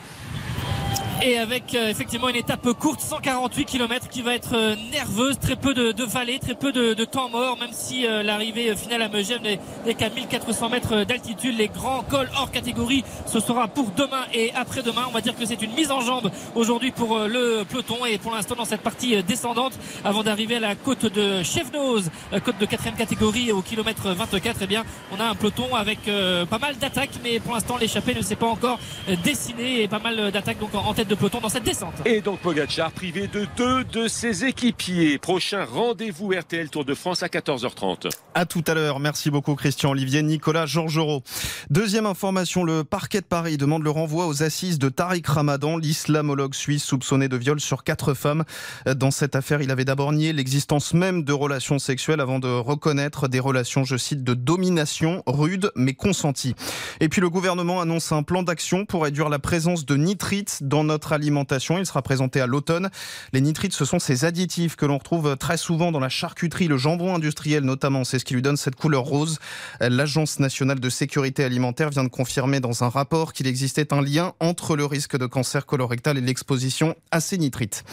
et avec euh, effectivement une étape courte, 148 km qui va être euh, nerveuse, très peu de, de vallées, très peu de, de, temps mort, même si euh, l'arrivée finale à Megève n'est qu'à 1400 mètres d'altitude. Les grands cols hors catégorie, ce sera pour demain et après-demain. On va dire que c'est une mise en jambe aujourd'hui pour le peloton et pour l'instant dans cette partie descendante, avant d'arriver à la côte de Chevnoz, côte de quatrième catégorie au kilomètre 24, eh bien on a un peloton avec pas mal d'attaques, mais pour l'instant l'échappée ne s'est pas encore dessinée et pas mal d'attaques donc en tête de peloton dans cette descente. Et donc Pogacar privé de deux de ses équipiers. Prochain rendez-vous RTL Tour de France à 14h30. À tout à l'heure. Merci beaucoup Christian Olivier, Nicolas Georgerot. Deuxième information, le parquet de Paris demande le renvoi aux assises de Tariq Ramadan, l'islamologue suisse soupçonné de viol sur quatre femmes. Dans cette affaire, il avait d'abord nié l'existence même de relations sexuelles avant de reconnaître des relations, je cite, de domination rude mais consentie. Et puis le gouvernement annonce un plan d'action pour réduire la présence de nitrites dans notre alimentation. Il sera présenté à l'automne. Les nitrites, ce sont ces additifs que l'on retrouve très souvent dans la charcuterie, le jambon industriel notamment. C'est ce qui lui donne cette couleur rose. L'Agence nationale de sécurité alimentaire vient de confirmer dans un rapport qu'il existait un lien entre le risque de cancer colorectal et l'exposition à ces nitrites.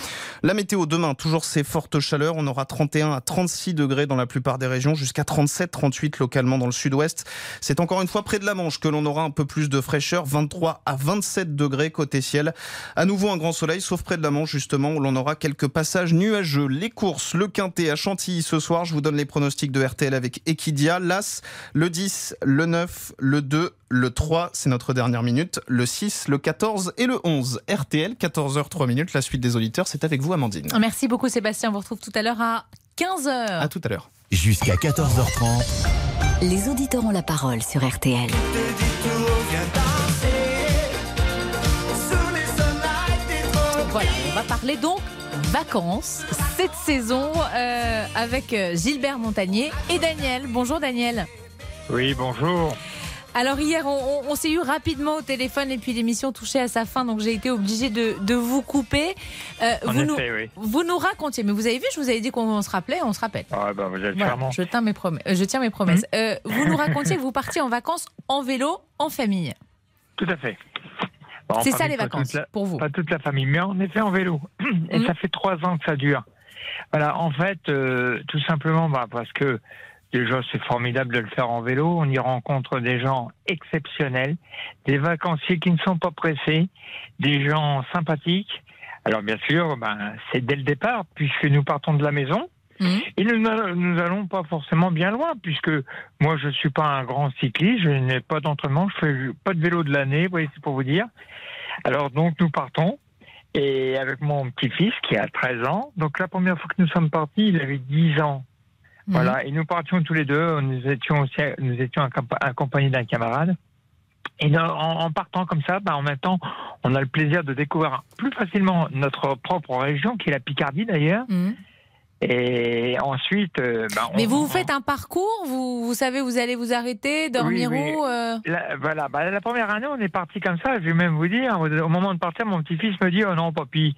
La météo demain, toujours ces fortes chaleurs. On aura 31 à 36 degrés dans la plupart des régions, jusqu'à 37, 38 localement dans le sud-ouest. C'est encore une fois près de la Manche que l'on aura un peu plus de fraîcheur, 23 à 27 degrés côté ciel. À nouveau un grand soleil, sauf près de la Manche justement, où l'on aura quelques passages nuageux. Les courses, le Quintet à Chantilly ce soir. Je vous donne les pronostics de RTL avec Equidia, l'As, le 10, le 9, le 2, le 3, c'est notre dernière minute, le 6, le 14 et le 11. RTL, 14h 3 minutes. La suite des auditeurs, c'est avec vous Amandine. Merci beaucoup Sébastien, on vous retrouve tout à l'heure à 15h. À tout à l'heure. Jusqu'à 14h30. Les auditeurs ont la parole sur RTL. Voilà, on va parler donc vacances cette saison euh, avec euh, Gilbert Montagnier et Daniel. Bonjour Daniel. Oui, bonjour. Alors hier, on, on s'est eu rapidement au téléphone et puis l'émission touchait à sa fin, donc j'ai été obligée de, de vous couper. Euh, vous, effet, nous, oui. vous nous racontiez, mais vous avez vu, je vous avais dit qu'on se rappelait, on se rappelle. Ah, bah, vous êtes Voilà, je, tiens mes promesses, je tiens mes promesses. Euh, vous nous racontiez que vous partiez en vacances en vélo, en famille. Tout à fait. C'est ça, les vacances, la- pour vous. Pas toute la famille, mais en effet en vélo. Et Mhm. ça fait trois ans que ça dure. Voilà, en fait, euh, tout simplement bah, parce que déjà c'est formidable de le faire en vélo. On y rencontre des gens exceptionnels, des vacanciers qui ne sont pas pressés, des gens sympathiques. Alors bien sûr, ben, c'est dès le départ, puisque nous partons de la maison. Et nous n'allons- nous allons pas forcément bien loin, puisque moi je suis pas un grand cycliste, je n'ai pas d'entraînement, je fais pas de vélo de l'année, vous voyez, c'est pour vous dire. Alors donc nous partons, et avec mon petit-fils qui a 13 ans, donc la première fois que nous sommes partis, il avait 10 ans. Voilà, et nous partions tous les deux, nous étions aussi, nous étions accompa- accompagnés d'un camarade. Et en, partant comme ça, bah, en même temps, on a le plaisir de découvrir plus facilement notre propre région, qui est la Picardie d'ailleurs. Et ensuite, euh, bah, on- Mais vous vous faites un parcours, vous, vous savez, vous allez vous arrêter, dormir Oui, oui. où euh La, voilà, bah, la première année, on est parti comme ça. Je vais même vous dire, au, au moment de partir, mon petit-fils me dit Oh non, papy,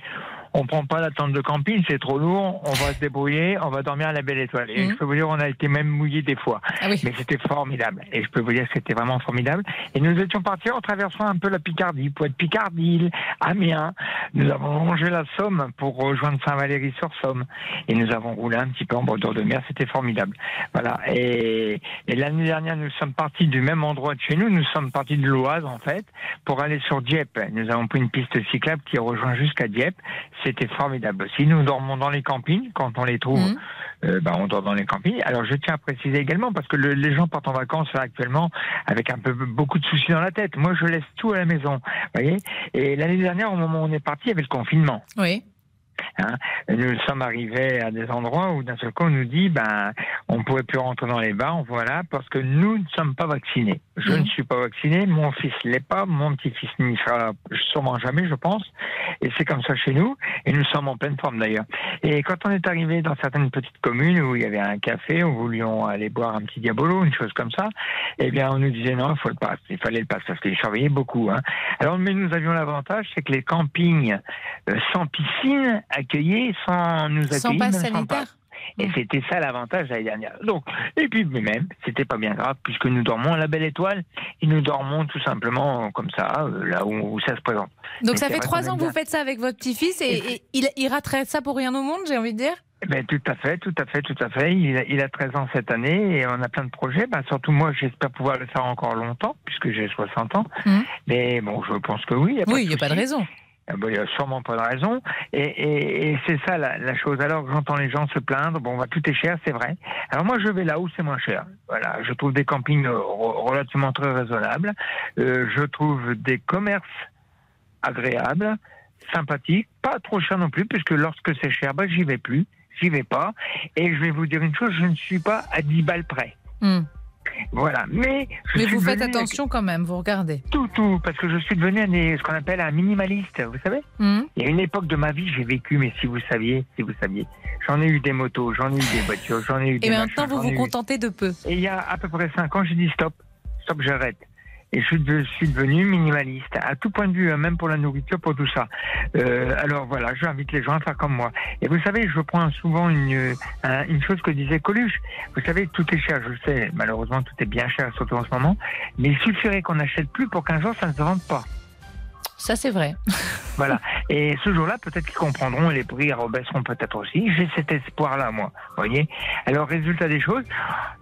on prend pas la tente de camping, c'est trop lourd, on va se débrouiller, on va dormir à la belle étoile. Et Mhm. je peux vous dire, on a été même mouillé des fois. Ah oui. Mais c'était formidable. Et je peux vous dire que c'était vraiment formidable. Et nous étions partis en traversant un peu la Picardie, pour être Picardie, Amiens. Nous avons longé la Somme pour rejoindre Saint-Valéry-sur-Somme. Et nous avons roulé un petit peu en bordure de mer. C'était formidable. Voilà. Et, et l'année dernière, nous sommes partis du même endroit de chez nous. Nous sommes partis de l'Oise, en fait, pour aller sur Dieppe. Nous avons pris une piste cyclable qui rejoint jusqu'à Dieppe. C'était formidable aussi. Nous dormons dans les campings quand on les trouve. Mhm. euh, bah, on dort dans les campings. Alors je tiens à préciser également parce que le- les gens partent en vacances là, actuellement avec un peu beaucoup de soucis dans la tête. Moi, je laisse tout à la maison, voyez. Et l'année dernière, au moment où on est parti, il y avait le confinement. Oui. Hein. Nous sommes arrivés à des endroits où d'un seul coup on nous dit ben on pouvait plus rentrer dans les bars, voilà, parce que nous ne sommes pas vaccinés. Je Mhm. ne suis pas vacciné, mon fils l'est pas, mon petit-fils n'y sera sûrement jamais, je pense. Et c'est comme ça chez nous, et nous sommes en pleine forme d'ailleurs. Et quand on est arrivé dans certaines petites communes où il y avait un café, où nous voulions aller boire un petit diabolo, une chose comme ça, eh bien on nous disait non, il faut le pass, il fallait le pass parce qu'ils surveillaient beaucoup. Hein. Alors mais nous avions l'avantage, c'est que les campings euh, sans piscine accueillaient sans nous accueillir. Sans passe sanitaire. Et c'était ça l'avantage l'année dernière. Donc, et puis mais même, c'était pas bien grave puisque nous dormons à la belle étoile et nous dormons tout simplement comme ça, euh, là où, où ça se présente. Donc Mais ça fait trois ans que vous faites ça avec votre petit-fils et, et il, il raterait ça pour rien au monde, j'ai envie de dire? Eh Ben, tout à fait, tout à fait, tout à fait. Il a, il a 13 ans cette année et on a plein de projets. Ben, surtout moi, j'espère pouvoir le faire encore longtemps puisque j'ai 60 ans. Mhm. Mais bon, je pense que oui. Oui, il n'y a pas de raison. Ah ben, Il n'y a sûrement pas de raison. Et, c'est ça la, chose. Alors j'entends les gens se plaindre. Bon, bah, tout est cher, c'est vrai. Alors moi, je vais là où c'est moins cher. Voilà, je trouve des campings euh, re- relativement très raisonnables. Euh, je trouve des commerces agréables, sympathiques, pas trop chers non plus, puisque lorsque c'est cher, bah, j'y vais plus. J'y vais pas. Et je vais vous dire une chose, je ne suis pas à 10 balles près. Hmm. Voilà. Mais, Mais vous faites attention quand même, vous regardez. Tout, tout, parce que je suis devenu un ce qu'on appelle un minimaliste, vous savez Hmm. il y a une époque de ma vie, j'ai vécu, mais si vous saviez, si vous saviez, j'en ai eu des motos, j'en ai eu des voitures, j'en ai eu des Et machins, maintenant, vous vous eu- contentez de peu. Et il y a à peu près cinq ans, j'ai dit stop, stop, j'arrête. Et je suis, devenu minimaliste, à tout point de vue, hein, même pour la nourriture, pour tout ça. Euh, alors voilà, j'invite les gens à faire comme moi. Et vous savez, je prends souvent une, un- une chose que disait Coluche. Vous savez, tout est cher, je sais. Malheureusement, tout est bien cher, surtout en ce moment. Mais il suffirait qu'on n'achète plus pour qu'un jour, ça ne se vende pas. Ça, c'est vrai. Voilà. Et ce jour-là, peut-être qu'ils comprendront et les prix rebaisseront peut-être aussi. J'ai cet espoir-là, moi. Vous voyez Alors, résultat des choses,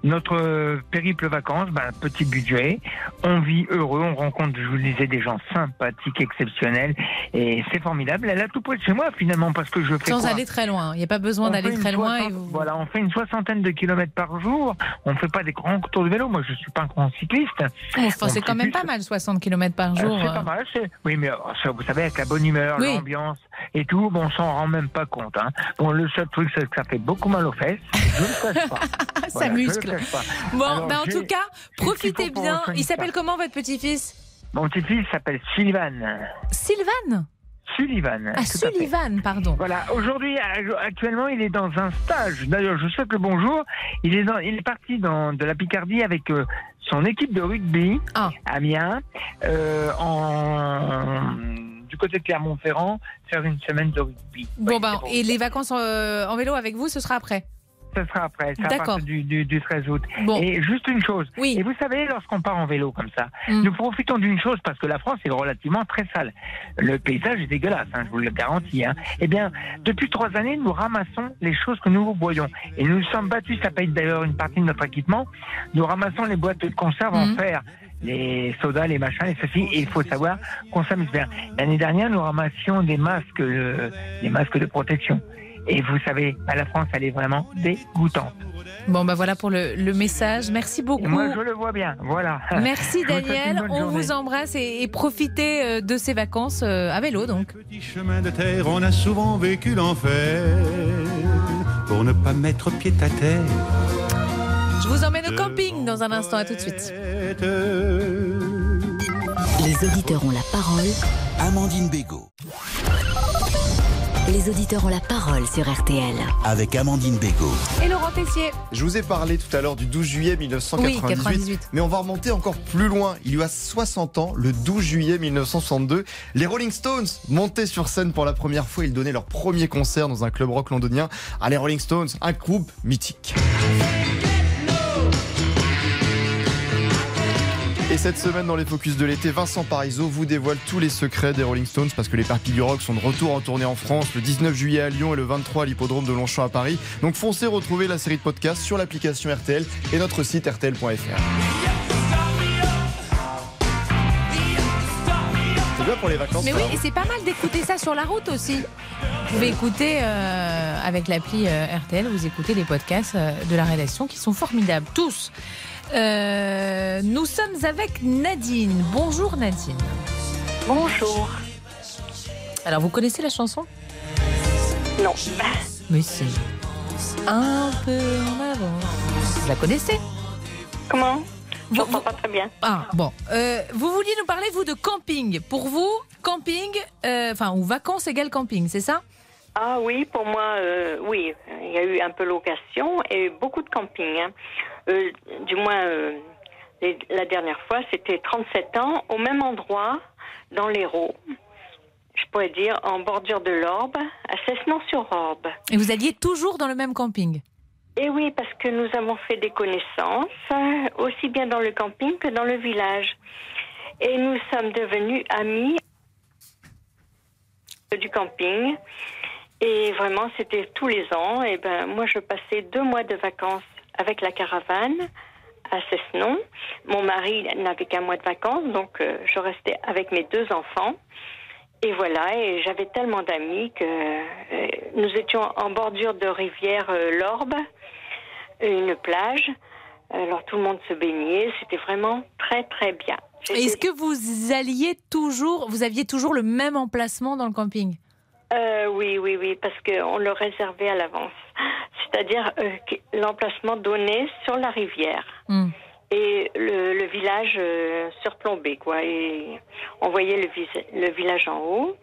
notre euh, périple vacances, ben, petit budget, on vit heureux, on rencontre, je vous le disais, des gens sympathiques, exceptionnels, et c'est formidable. Elle a tout près de chez moi, finalement, parce que je fais Sans quoi aller très loin. Il n'y a pas besoin d'aller très loin. et soixante- vous- Voilà, on fait une soixantaine de kilomètres par jour. On fait pas des grands tours de vélo. Moi, je suis pas un grand cycliste. Bon, enfin, c'est quand même pas mal, 60 km par euh, jour. C'est euh. pas mal, Oui, mais vous savez, avec la bonne humeur, Oui. l'ambiance et tout, bon, on s'en rend même pas compte. Hein. Bon, le seul truc, c'est que ça fait beaucoup mal aux fesses. Je ne le cache pas. Ça Voilà, muscle. pas. Bon, Alors, bah, en tout cas, profitez bien. Il s'appelle comment votre petit-fils? Mon petit-fils s'appelle Sylvain. Sylvain? Sullivan. Ah. Sullivan, pardon. Voilà, aujourd'hui, euh, actuellement, il est dans un stage. D'ailleurs, je souhaite le bonjour. Il est, dans, il est parti dans, de la Picardie avec euh, son équipe de rugby, Ah. Amiens, euh, en, du côté de Clermont-Ferrand, faire une semaine de rugby. Bon, Oui, bon. et les vacances euh, en vélo avec vous, ce sera après? Ça sera après, ça D'accord. du, du, du 13 août. Bon. Et juste une chose. Oui. Et vous savez, lorsqu'on part en vélo comme ça, Mm. nous profitons d'une chose parce que la France est relativement très sale. Le paysage est dégueulasse, hein, je vous le garantis. Hein. Eh bien, depuis trois années, nous ramassons les choses que nous voyons. Et nous nous sommes battus, ça paye d'ailleurs une partie de notre équipement. Nous ramassons les boîtes de conserve en Mm. fer. Les sodas, les machins, les ceci, et il faut savoir qu'on s'amuse bien. L'année dernière, nous ramassions des masques, euh, des masques de protection. Et vous savez, à la France, elle est vraiment dégoûtante. Bon, bah voilà pour le, le message. Merci beaucoup. Et moi, je le vois bien. Voilà. Merci Daniel, on journée. vous embrasse et, et profitez euh, de ces vacances euh, à vélo donc. Chemin de terre, on a souvent vécu l'enfer pour ne pas mettre pied à terre. Je vous emmène au camping dans un instant, à tout de suite. Les auditeurs ont la parole. Amandine Bégaud. Les auditeurs ont la parole sur RTL. Avec Amandine Bégaud. Et Laurent Tessier. Je vous ai parlé tout à l'heure du 12 juillet 1998, Oui, 98. mais on va remonter encore plus loin. Il y a 60 ans, le 12 juillet 1962, les Rolling Stones montaient sur scène pour la première fois. Ils donnaient leur premier concert dans un club rock londonien. Ah, les Rolling Stones, un groupe mythique. Cette semaine dans les Focus de l'été, Vincent Parisot vous dévoile tous les secrets des Rolling Stones parce que les Parpilles du Rock sont de retour en tournée en France le 19 juillet à Lyon et le 23 à l'hippodrome de Longchamp à Paris. Donc foncez retrouver la série de podcasts sur l'application RTL et notre site rtl.fr. C'est bien pour les vacances. Mais oui, hein et c'est pas mal d'écouter ça sur la route aussi. Vous pouvez écouter euh, avec l'appli euh, RTL, vous écoutez les podcasts euh, de la rédaction qui sont formidables, tous. Euh, nous sommes avec Nadine. Bonjour Nadine. Bonjour. Alors vous connaissez la chanson? Non. Mais si. Un peu en avant. Vous la connaissez? Comment? Je n'entends pas très bien. Ah bon. Euh, vous vouliez nous parler vous de camping. Pour vous, camping, euh, enfin ou vacances égale camping, c'est ça? Ah oui, pour moi, euh, oui. Il y a eu un peu location et beaucoup de camping. hein. Euh, du moins, euh, les- la dernière fois, c'était 37 ans, au même endroit, dans l'Hérault. Je pourrais dire en bordure de l'Orbe, à Cessenon-sur-Orbe. Et vous alliez toujours dans le même camping? Et oui, parce que nous avons fait des connaissances, euh, aussi bien dans le camping que dans le village. Et nous sommes devenus amis du camping. Et vraiment, c'était tous les ans. Et ben, moi, je passais deux mois de vacances avec la caravane à Cessenon. Mon mari n'avait qu'un mois de vacances, donc euh, je restais avec mes deux enfants. Et voilà, et j'avais tellement d'amis que euh, nous étions en bordure de rivière euh, l'Orbe, une plage. Alors tout le monde se baignait, c'était vraiment très très bien. Est-ce que vous alliez toujours, vous aviez toujours le même emplacement dans le camping? Euh, oui, oui, oui, parce qu'on le réservait à l'avance. C'est-à-dire euh, que l'emplacement donnait sur la rivière. Hmm. Et le, le village euh, surplombé, quoi. Et on voyait le, vis- le village en haut.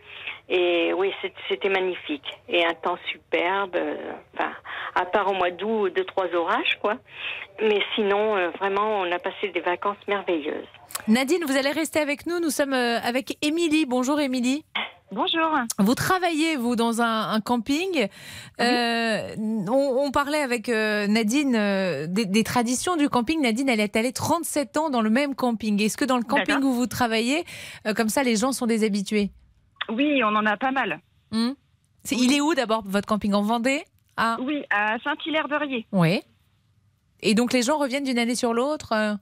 Et oui, c'était magnifique. Et un temps superbe. euh, Enfin, à part au mois d'août, deux, trois orages, quoi. Mais sinon, euh, vraiment, on a passé des vacances merveilleuses. Nadine, vous allez rester avec nous. Nous sommes avec Émilie. Bonjour Émilie. Bonjour. Vous travaillez, vous, dans un, un camping. Euh, on, on parlait avec euh, Nadine euh, des, des traditions du camping. Nadine, elle est allée 37 ans dans le même camping. Est-ce que dans le camping où vous travaillez, euh, comme ça, les gens sont des habitués? Oui, on en a pas mal. C'est- Il est où d'abord, votre camping? En Vendée? Ah. Oui, à Saint-Hilaire-de-Riez. Oui. Et donc les gens reviennent d'une année sur l'autre euh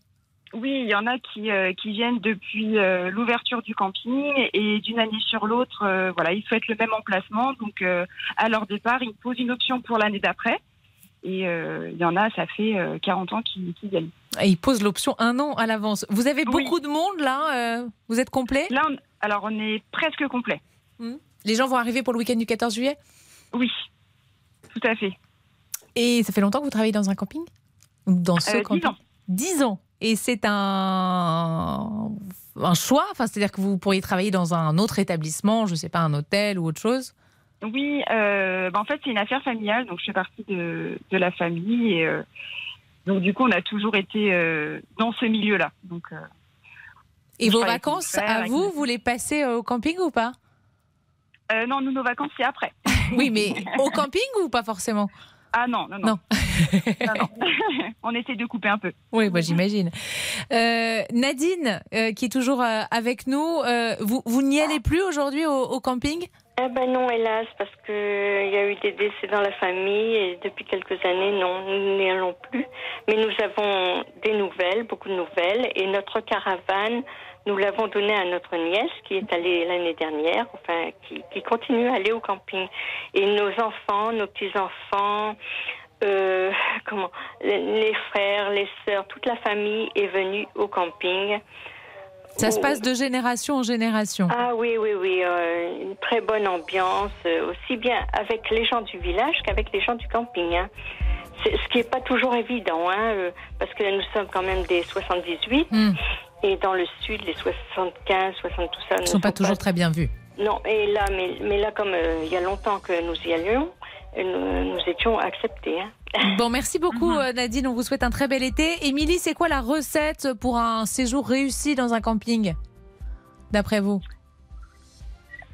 Oui, il y en a qui, euh, qui viennent depuis euh, l'ouverture du camping et d'une année sur l'autre, euh, voilà, ils souhaitent le même emplacement. Donc, à leur départ, ils posent une option pour l'année d'après. Et il y en a, ça fait euh, 40 ans qu'ils viennent. Et ils posent l'option un an à l'avance. Vous avez beaucoup de monde là Vous êtes complet? Là, on- alors on est presque complet. Les gens vont arriver pour le week-end du 14 juillet? Oui, tout à fait. Et ça fait longtemps que vous travaillez dans un camping? Dans ce dix camping? ans. 10 ans. Et c'est un, un choix enfin, C'est-à-dire que vous pourriez travailler dans un autre établissement, je ne sais pas, un hôtel ou autre chose Oui, euh, bah, en fait, c'est une affaire familiale, donc je fais partie de, de la famille. Et, euh, donc, du coup, on a toujours été euh, dans ce milieu-là. Donc, Et vos vacances, frère, à vous, vous les passez au camping ou pas? Non, nous, nos vacances, c'est après. Oui, mais au camping ou pas forcément? Ah non, non, non. Non, non. on essaie de couper un peu. Oui, bah, j'imagine. Euh, Nadine, euh, qui est toujours euh, avec nous, euh, vous, vous n'y allez plus aujourd'hui au, au camping? Eh ben non, hélas, parce que il y a eu des décès dans la famille et depuis quelques années, non, nous n'y allons plus. Mais nous avons des nouvelles, beaucoup de nouvelles, et notre caravane, nous l'avons donnée à notre nièce qui est allée l'année dernière, enfin, qui, qui continue à aller au camping. Et nos enfants, nos petits-enfants, euh, comment, les, frères, les sœurs, toute la famille est venue au camping. Ça se passe de génération en génération. Ah oui, oui, oui. euh, une très bonne ambiance, euh, aussi bien avec les gens du village qu'avec les gens du camping. hein. Ce qui n'est pas toujours évident, hein, euh, parce que nous sommes quand même des 78, Hmm. Et dans le sud, les 75, 60, tout ça. Ils ne sont pas toujours très bien vus. Non, et là, mais, mais là, comme euh, il y a longtemps que nous y allions, euh, nous, nous étions acceptés. hein. Bon, merci beaucoup euh, Nadine, on vous souhaite un très bel été. Émilie, c'est quoi la recette pour un séjour réussi dans un camping D'après vous?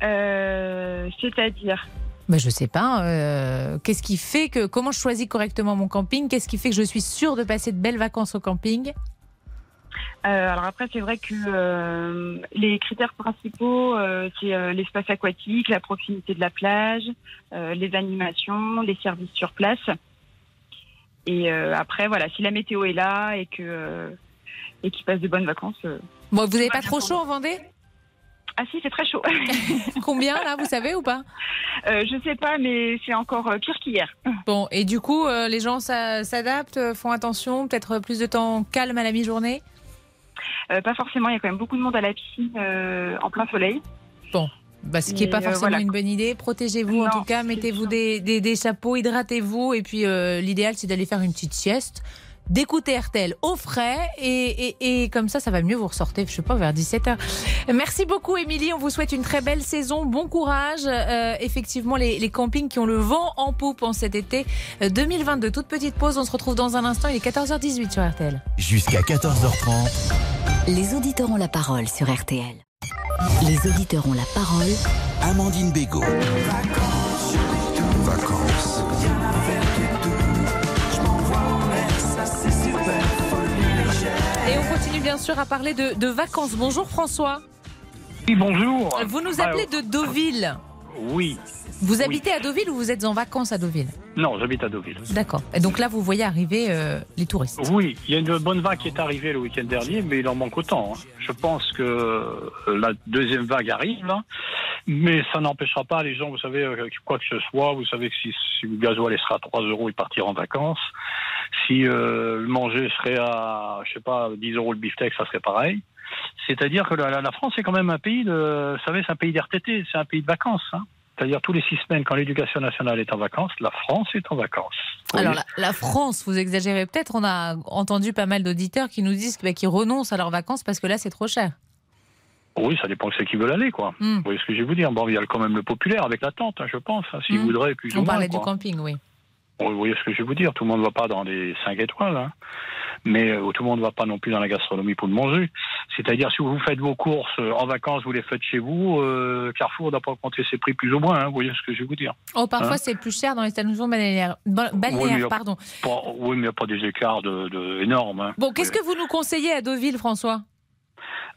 Euh, C'est-à-dire? Ben, Je sais pas. euh, Qu'est-ce qui fait que. Comment je choisis correctement mon camping? Qu'est-ce qui fait que je suis sûre de passer de belles vacances au camping? Euh, alors après, c'est vrai que euh, les critères principaux, euh, c'est l'espace aquatique, la proximité de la plage, les animations, les services sur place. Et après, voilà, si la météo est là et que et qu'ils passent de bonnes vacances. Bon, vous n'avez pas trop chaud en Vendée Ah si, c'est très chaud. Combien là, vous savez ou pas euh, Je sais pas, mais c'est encore pire qu'hier. Bon, et du coup, euh, les gens s'a- s'adaptent, font attention, peut-être plus de temps calme à la mi-journée pas forcément, il y a quand même beaucoup de monde à la piscine euh, en plein soleil. Bon, bah, ce qui n'est pas euh, forcément voilà. une bonne idée. Protégez-vous en tout cas, mettez-vous des, des, des chapeaux, hydratez-vous. Et puis euh, l'idéal, c'est d'aller faire une petite sieste, d'écouter RTL au frais. Et, et, et comme ça, ça va mieux. Vous ressortez, je sais pas, vers 17h. Merci beaucoup, Émilie. On vous souhaite une très belle saison. Bon courage. Euh, effectivement, les, les campings qui ont le vent en poupe en cet été euh, 2022. Toute petite pause. On se retrouve dans un instant. Il est 14h18 sur RTL. Jusqu'à 14h30. Les auditeurs ont la parole sur RTL. Les auditeurs ont la parole. Amandine Bégaud. Bien sûr à parler de, de vacances. Bonjour François. Oui, bonjour. Vous nous Ah, appelez de Deauville. Oui. Vous Oui. habitez à Deauville ou vous êtes en vacances à Deauville Non, j'habite à Deauville. D'accord. Et donc là, vous voyez arriver euh, les touristes. Oui, il y a une bonne vague qui est arrivée le week-end dernier, mais il en manque autant. hein. Je pense que euh, la deuxième vague arrive, là, mais ça n'empêchera pas les gens, vous savez, euh, quoi que ce soit, vous savez que si, si le gasoil sera à 3 euros, ils partiront en vacances. Si euh, le manger serait à, je sais pas, 10 euros le beefsteak, ça serait pareil. C'est-à-dire que la, France est quand même un pays de, vous savez, c'est un pays d'RTT, c'est un pays de vacances. hein. C'est-à-dire tous les six semaines, quand l'éducation nationale est en vacances, la France est en vacances. Alors la, la France, vous exagérez peut-être. On a entendu pas mal d'auditeurs qui nous disent bah, qu'ils renoncent à leurs vacances parce que là, c'est trop cher. Oui, ça dépend de ceux qui veulent aller, quoi. Hmm. Vous voyez ce que je vais vous dire? Bon, il y a quand même le populaire avec la tente, hein, je pense, hein, s'ils Hmm. voudraient plus ou On moins. parlait du quoi. camping, oui. Bon, Vous voyez ce que je vais vous dire? Tout le monde ne va pas dans les 5 étoiles, hein. Mais euh, tout le monde ne va pas non plus dans la gastronomie pour le manger. C'est-à-dire, si vous faites vos courses euh, en vacances, vous les faites chez vous, euh, Carrefour n'a pas compté ses prix plus ou moins, hein, vous voyez ce que je vais vous dire Oh, parfois, Hein c'est plus cher dans les stations balnéaires. Oui, balnéaires a pardon. pas- oui, mais il n'y a pas des écarts de, de énormes. hein. Bon, qu'est-ce que vous nous conseillez à Deauville, François?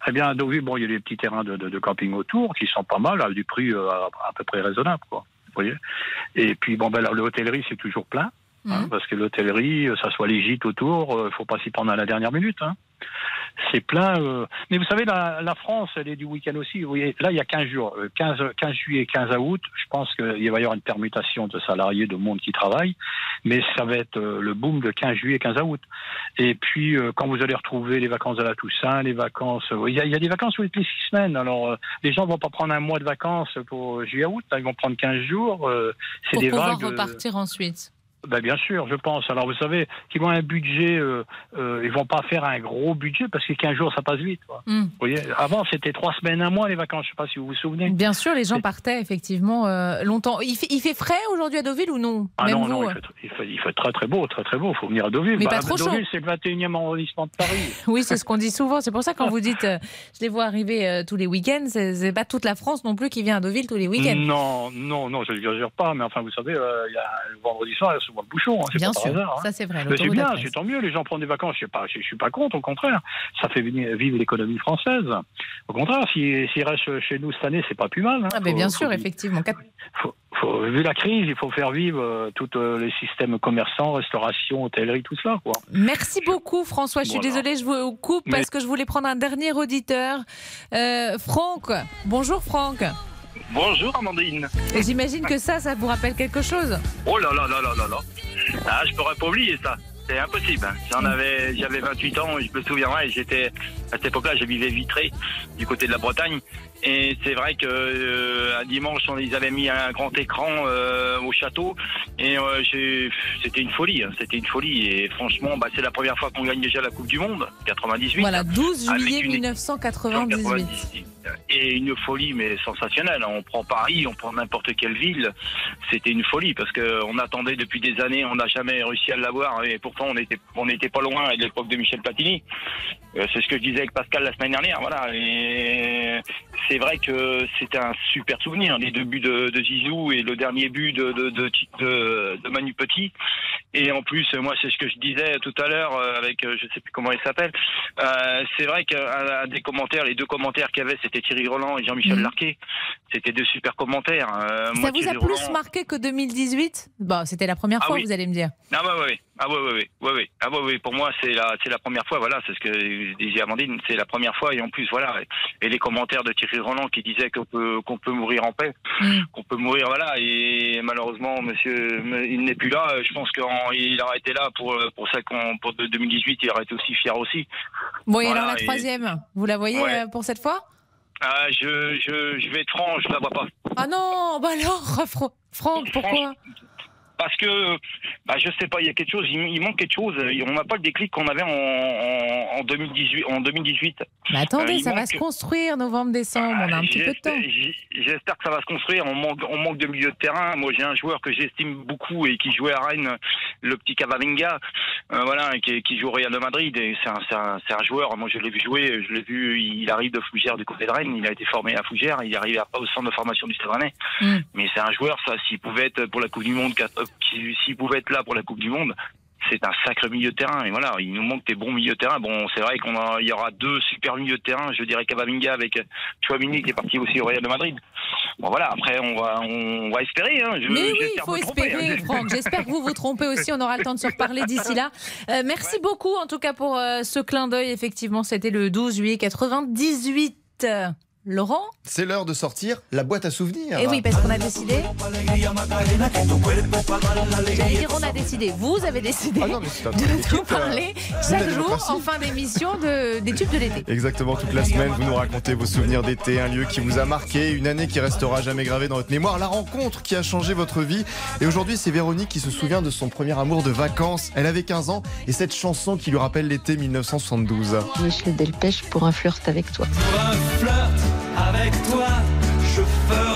Eh bien, à Deauville, bon, il y a des petits terrains de, de- de camping autour qui sont pas mal, à du prix euh, à, à peu près raisonnable, quoi. Vous voyez? Et puis, bon, ben, l'hôtellerie, c'est toujours plein. Hein, parce que l'hôtellerie, euh, ça soit les gîtes autour, il faut pas s'y prendre à la dernière minute. Hein. C'est plein. euh, Mais vous savez, la, la France, elle est du week-end aussi. Vous voyez, là, il y a 15 jours, euh, 15, 15 juillet, 15 août. Je pense qu'il va y avoir une permutation de salariés, de monde qui travaille. Mais ça va être euh, le boom de 15 juillet, 15 août. Et puis, euh, quand vous allez retrouver les vacances de la Toussaint, les vacances. euh, Il y, a, il y a des vacances toutes les six semaines. Alors, euh, les gens vont pas prendre un mois de vacances pour juillet, août. Là, ils vont prendre 15 jours. euh, c'est Pour des pouvoir vagues. euh, repartir ensuite. Ben bien sûr, je pense. Alors vous savez, qu'ils ont un budget, euh, euh, ils vont pas faire un gros budget parce que 15 jours ça passe vite. quoi. Hmm. Vous voyez, avant c'était trois semaines, un mois les vacances. Je sais pas si vous vous souvenez. Bien sûr, les gens partaient effectivement euh, longtemps. Il fait, il fait frais aujourd'hui à Deauville ou non? Ah Même non, vous non, il euh? fait, il, fait, il fait très très beau, très très beau. Il faut venir à Deauville. Mais pas trop Deauville, c'est le 21e arrondissement de Paris. Oui, c'est ce qu'on dit souvent. C'est pour ça quand vous dites, euh, je les vois arriver tous les week-ends, c'est pas toute la France non plus qui vient à Deauville tous les week-ends. Non, non, non, je n'exagère pas, mais enfin, vous savez, il y a le vendredi soir, souvent le bouchon. hein, Bien pas par sûr, hein. ça, c'est vrai, c'est bien, c'est tant mieux. Les gens prennent des vacances. Je ne suis pas contre, au contraire. Ça fait vivre l'économie française. Au contraire, s'ils s'ils restent chez nous cette année, c'est pas plus mal. hein. Ah, mais Faut- bien faut- sûr, effectivement. Quatre- faut- faut- vu la crise, il faut faire vivre euh, tous euh, les systèmes commerçants, restauration, hôtellerie, tout cela. Quoi. Merci beaucoup, François. Je suis Voilà. désolée, je vous coupe Mais- parce que je voulais prendre un dernier auditeur. Euh, Franck. Bonjour, Franck. Bonjour Amandine. Et J'imagine que ça, ça vous rappelle quelque chose. Oh là là là là là là. Ah, je pourrais pas oublier ça. C'est impossible. hein. J'en avais, j'avais 28 ans, je me souviendrai, j'étais À cette époque-là, je vivais Vitré, du côté de la Bretagne. Et c'est vrai que euh, un dimanche, on- ils avaient mis un grand écran euh, au château. Et euh, c'était une folie. hein, C'était une folie. Et franchement, bah, c'est la première fois qu'on gagne déjà la Coupe du Monde, 98. Voilà, 12 Avec juillet une- 1998. et une folie mais sensationnelle. On prend Paris, on prend n'importe quelle ville, c'était une folie parce que on attendait depuis des années, on n'a jamais réussi à l'avoir et pourtant on était on n'était pas loin à l'époque de Michel Platini. Euh, c'est ce que je disais avec Pascal la semaine dernière, voilà. Et c'est vrai que c'était un super souvenir, les deux buts de, de Zizou et le dernier but de de, de, de- de Manu Petit. Et en plus, moi, c'est ce que je disais tout à l'heure euh, avec, euh, je sais plus comment il s'appelle. Euh, c'est vrai qu'un un des commentaires, les deux commentaires qu'il y avait, c'était Thierry Roland et Jean-Michel Larquet. C'était deux super commentaires. Euh, Ça moi, vous a plus Roland- marqué que 2018 Bon, c'était la première Ah fois, oui. vous allez me dire. Ah ouais, ouais. Ah ouais, ouais, ouais, ouais, ouais. Ah ouais, ouais. Pour moi, c'est la, c'est la première fois. Voilà, c'est ce que disait Amandine. C'est la première fois et en plus, voilà. Et les commentaires de Thierry Roland qui disait qu'on peut, qu'on peut mourir en paix, qu'on peut mourir, voilà. Et malheureusement, Monsieur, il n'est plus là. Je pense qu'il aurait été là pour pour ça qu'on pour 2018, il aurait été aussi fier aussi. Bon, et Voilà, alors la et- troisième, vous la voyez Ouais. euh, pour cette fois? Ah, je, je, je vais être franc, je la vois pas. Ah non, bah alors, Fran- Franck, pourquoi? Parce que, bah, je sais pas, il y a quelque chose, il, manque quelque chose. On n'a pas le déclic qu'on avait en, en, en 2018. En 2018. Mais attendez, Euh, ça va se construire novembre-décembre, on a un petit peu de temps. J'espère- que ça va se construire. On manque, on manque de milieu de terrain. Moi, j'ai un joueur que j'estime beaucoup et qui jouait à Rennes, le petit Cavalinga, euh, voilà, qui, qui joue au Real de Madrid. C'est un, joueur. Moi, je l'ai vu jouer. Je l'ai vu. Il arrive de Fougères du côté de Rennes. Il a été formé à Fougères. Il arrive à pas au centre de formation du Stade Rennais. Mm. Mais c'est un joueur. Ça, s'il pouvait être pour la Coupe du Monde, qui- s'il pouvait être là pour la Coupe du Monde. C'est un sacré milieu de terrain et voilà, il nous manque des bons milieux de terrain. Bon, c'est vrai qu'on a, il y aura deux super milieux de terrain. Je dirais Cavaminga avec Chouamini qui est parti aussi au Real de Madrid. Bon voilà, après on va, on va espérer. Hein. Je- Mais oui, il faut tromper, espérer, hein. Franck. J'espère que vous vous trompez aussi. On aura le temps de se reparler d'ici là. Euh, merci beaucoup, en tout cas, pour euh, ce clin d'œil. Effectivement, c'était le 12 juillet 98. Laurent C'est l'heure de sortir la boîte à souvenirs. Eh oui, parce qu'on a décidé. J'allais dire, on a décidé. Vous avez décidé un de nous parler euh, la chaque jour en fin d'émission de- des tubes de l'été. Exactement, toute la semaine, vous nous racontez vos souvenirs d'été, un lieu qui vous a marqué, une année qui restera jamais gravée dans votre mémoire, la rencontre qui a changé votre vie. Et aujourd'hui, c'est Véronique qui se souvient de son premier amour de vacances. Elle avait 15 ans et cette chanson qui lui rappelle l'été 1972. Michel Delpech pour un flirt avec toi. Pour un flirt avec toi, je ferai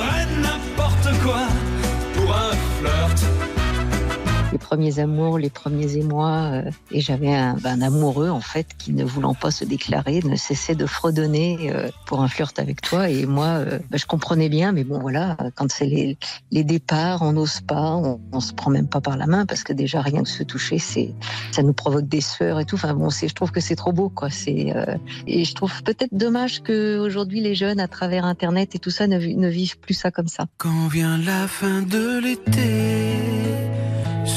Les premiers amours, les premiers émois, euh, et j'avais un, ben, un amoureux en fait qui ne voulant pas se déclarer ne cessait de fredonner euh, pour un flirt avec toi. Et moi euh, ben, je comprenais bien mais bon voilà quand c'est les, les départs on n'ose pas on, on se prend même pas par la main parce que déjà rien que se toucher c'est ça nous provoque des sueurs et tout. Enfin bon c'est je trouve que c'est trop beau quoi. C'est euh, et je trouve peut-être dommage que aujourd'hui les jeunes à travers internet et tout ça ne, ne vivent plus ça comme ça. Quand vient la fin de l'été,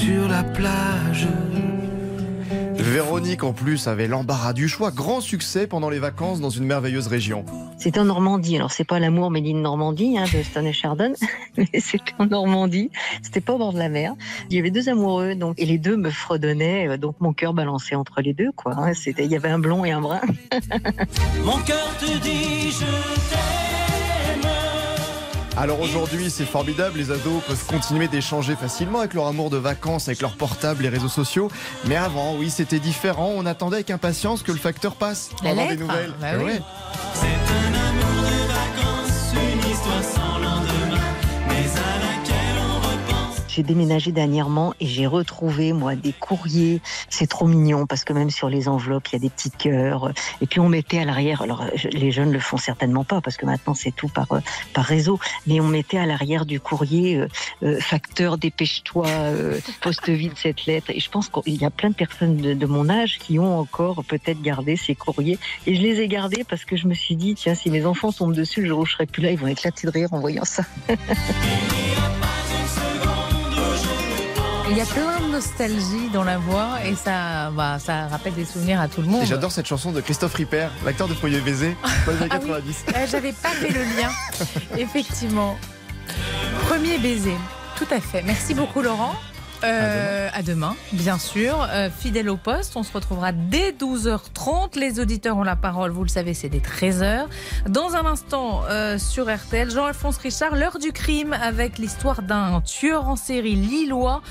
sur la plage. Véronique, en plus, avait l'embarras du choix. Grand succès pendant les vacances dans une merveilleuse région. C'était en Normandie. Alors, c'est pas l'amour made in Normandie, hein, de Stone et Chardon, mais c'était en Normandie. C'était pas au bord de la mer. Il y avait deux amoureux, donc, et les deux me fredonnaient, euh, donc mon cœur balançait entre les deux, quoi. hein. C'était, il y avait un blond et un brun. Mon cœur te dit je t'aime. Alors aujourd'hui, c'est formidable, les ados peuvent continuer d'échanger facilement avec leur amour de vacances, avec leur portable, les réseaux sociaux. Mais avant, oui, c'était différent. On attendait avec impatience que le facteur passe pour avoir des nouvelles. bah oui. ouais. C'est un amour de vacances, une histoire sans lendemain, mais J'ai déménagé dernièrement et j'ai retrouvé, moi, des courriers. C'est trop mignon parce que même sur les enveloppes, il y a des petits cœurs. Et puis on mettait à l'arrière, alors les jeunes le font certainement pas parce que maintenant c'est tout par, euh, par réseau, mais on mettait à l'arrière du courrier euh, euh, facteur, dépêche-toi, poste vide cette lettre. Et je pense qu'il y a plein de personnes de, mon âge qui ont encore peut-être gardé ces courriers. Et je les ai gardés parce que je me suis dit, tiens, si mes enfants tombent dessus le jour où je serai plus là, ils vont éclater de rire en voyant ça. Il y a plein de nostalgie dans la voix et ça, bah, ça rappelle des souvenirs à tout le monde. J'adore cette chanson de Christophe Ripper, l'acteur de Foyer Baiser, dans les années Ah oui. 90. Euh, J'avais pas fait le lien. Effectivement. Premier baiser. Tout à fait. Merci beaucoup, Laurent. Euh, à, demain. bien sûr. Euh, fidèle au poste, on se retrouvera dès 12h30. Les auditeurs ont la parole, vous le savez, c'est des 13h. Dans un instant, euh, sur RTL, Jean-Alphonse Richard, l'heure du crime, avec l'histoire d'un tueur en série lillois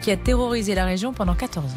qui a terrorisé la région pendant 14 ans.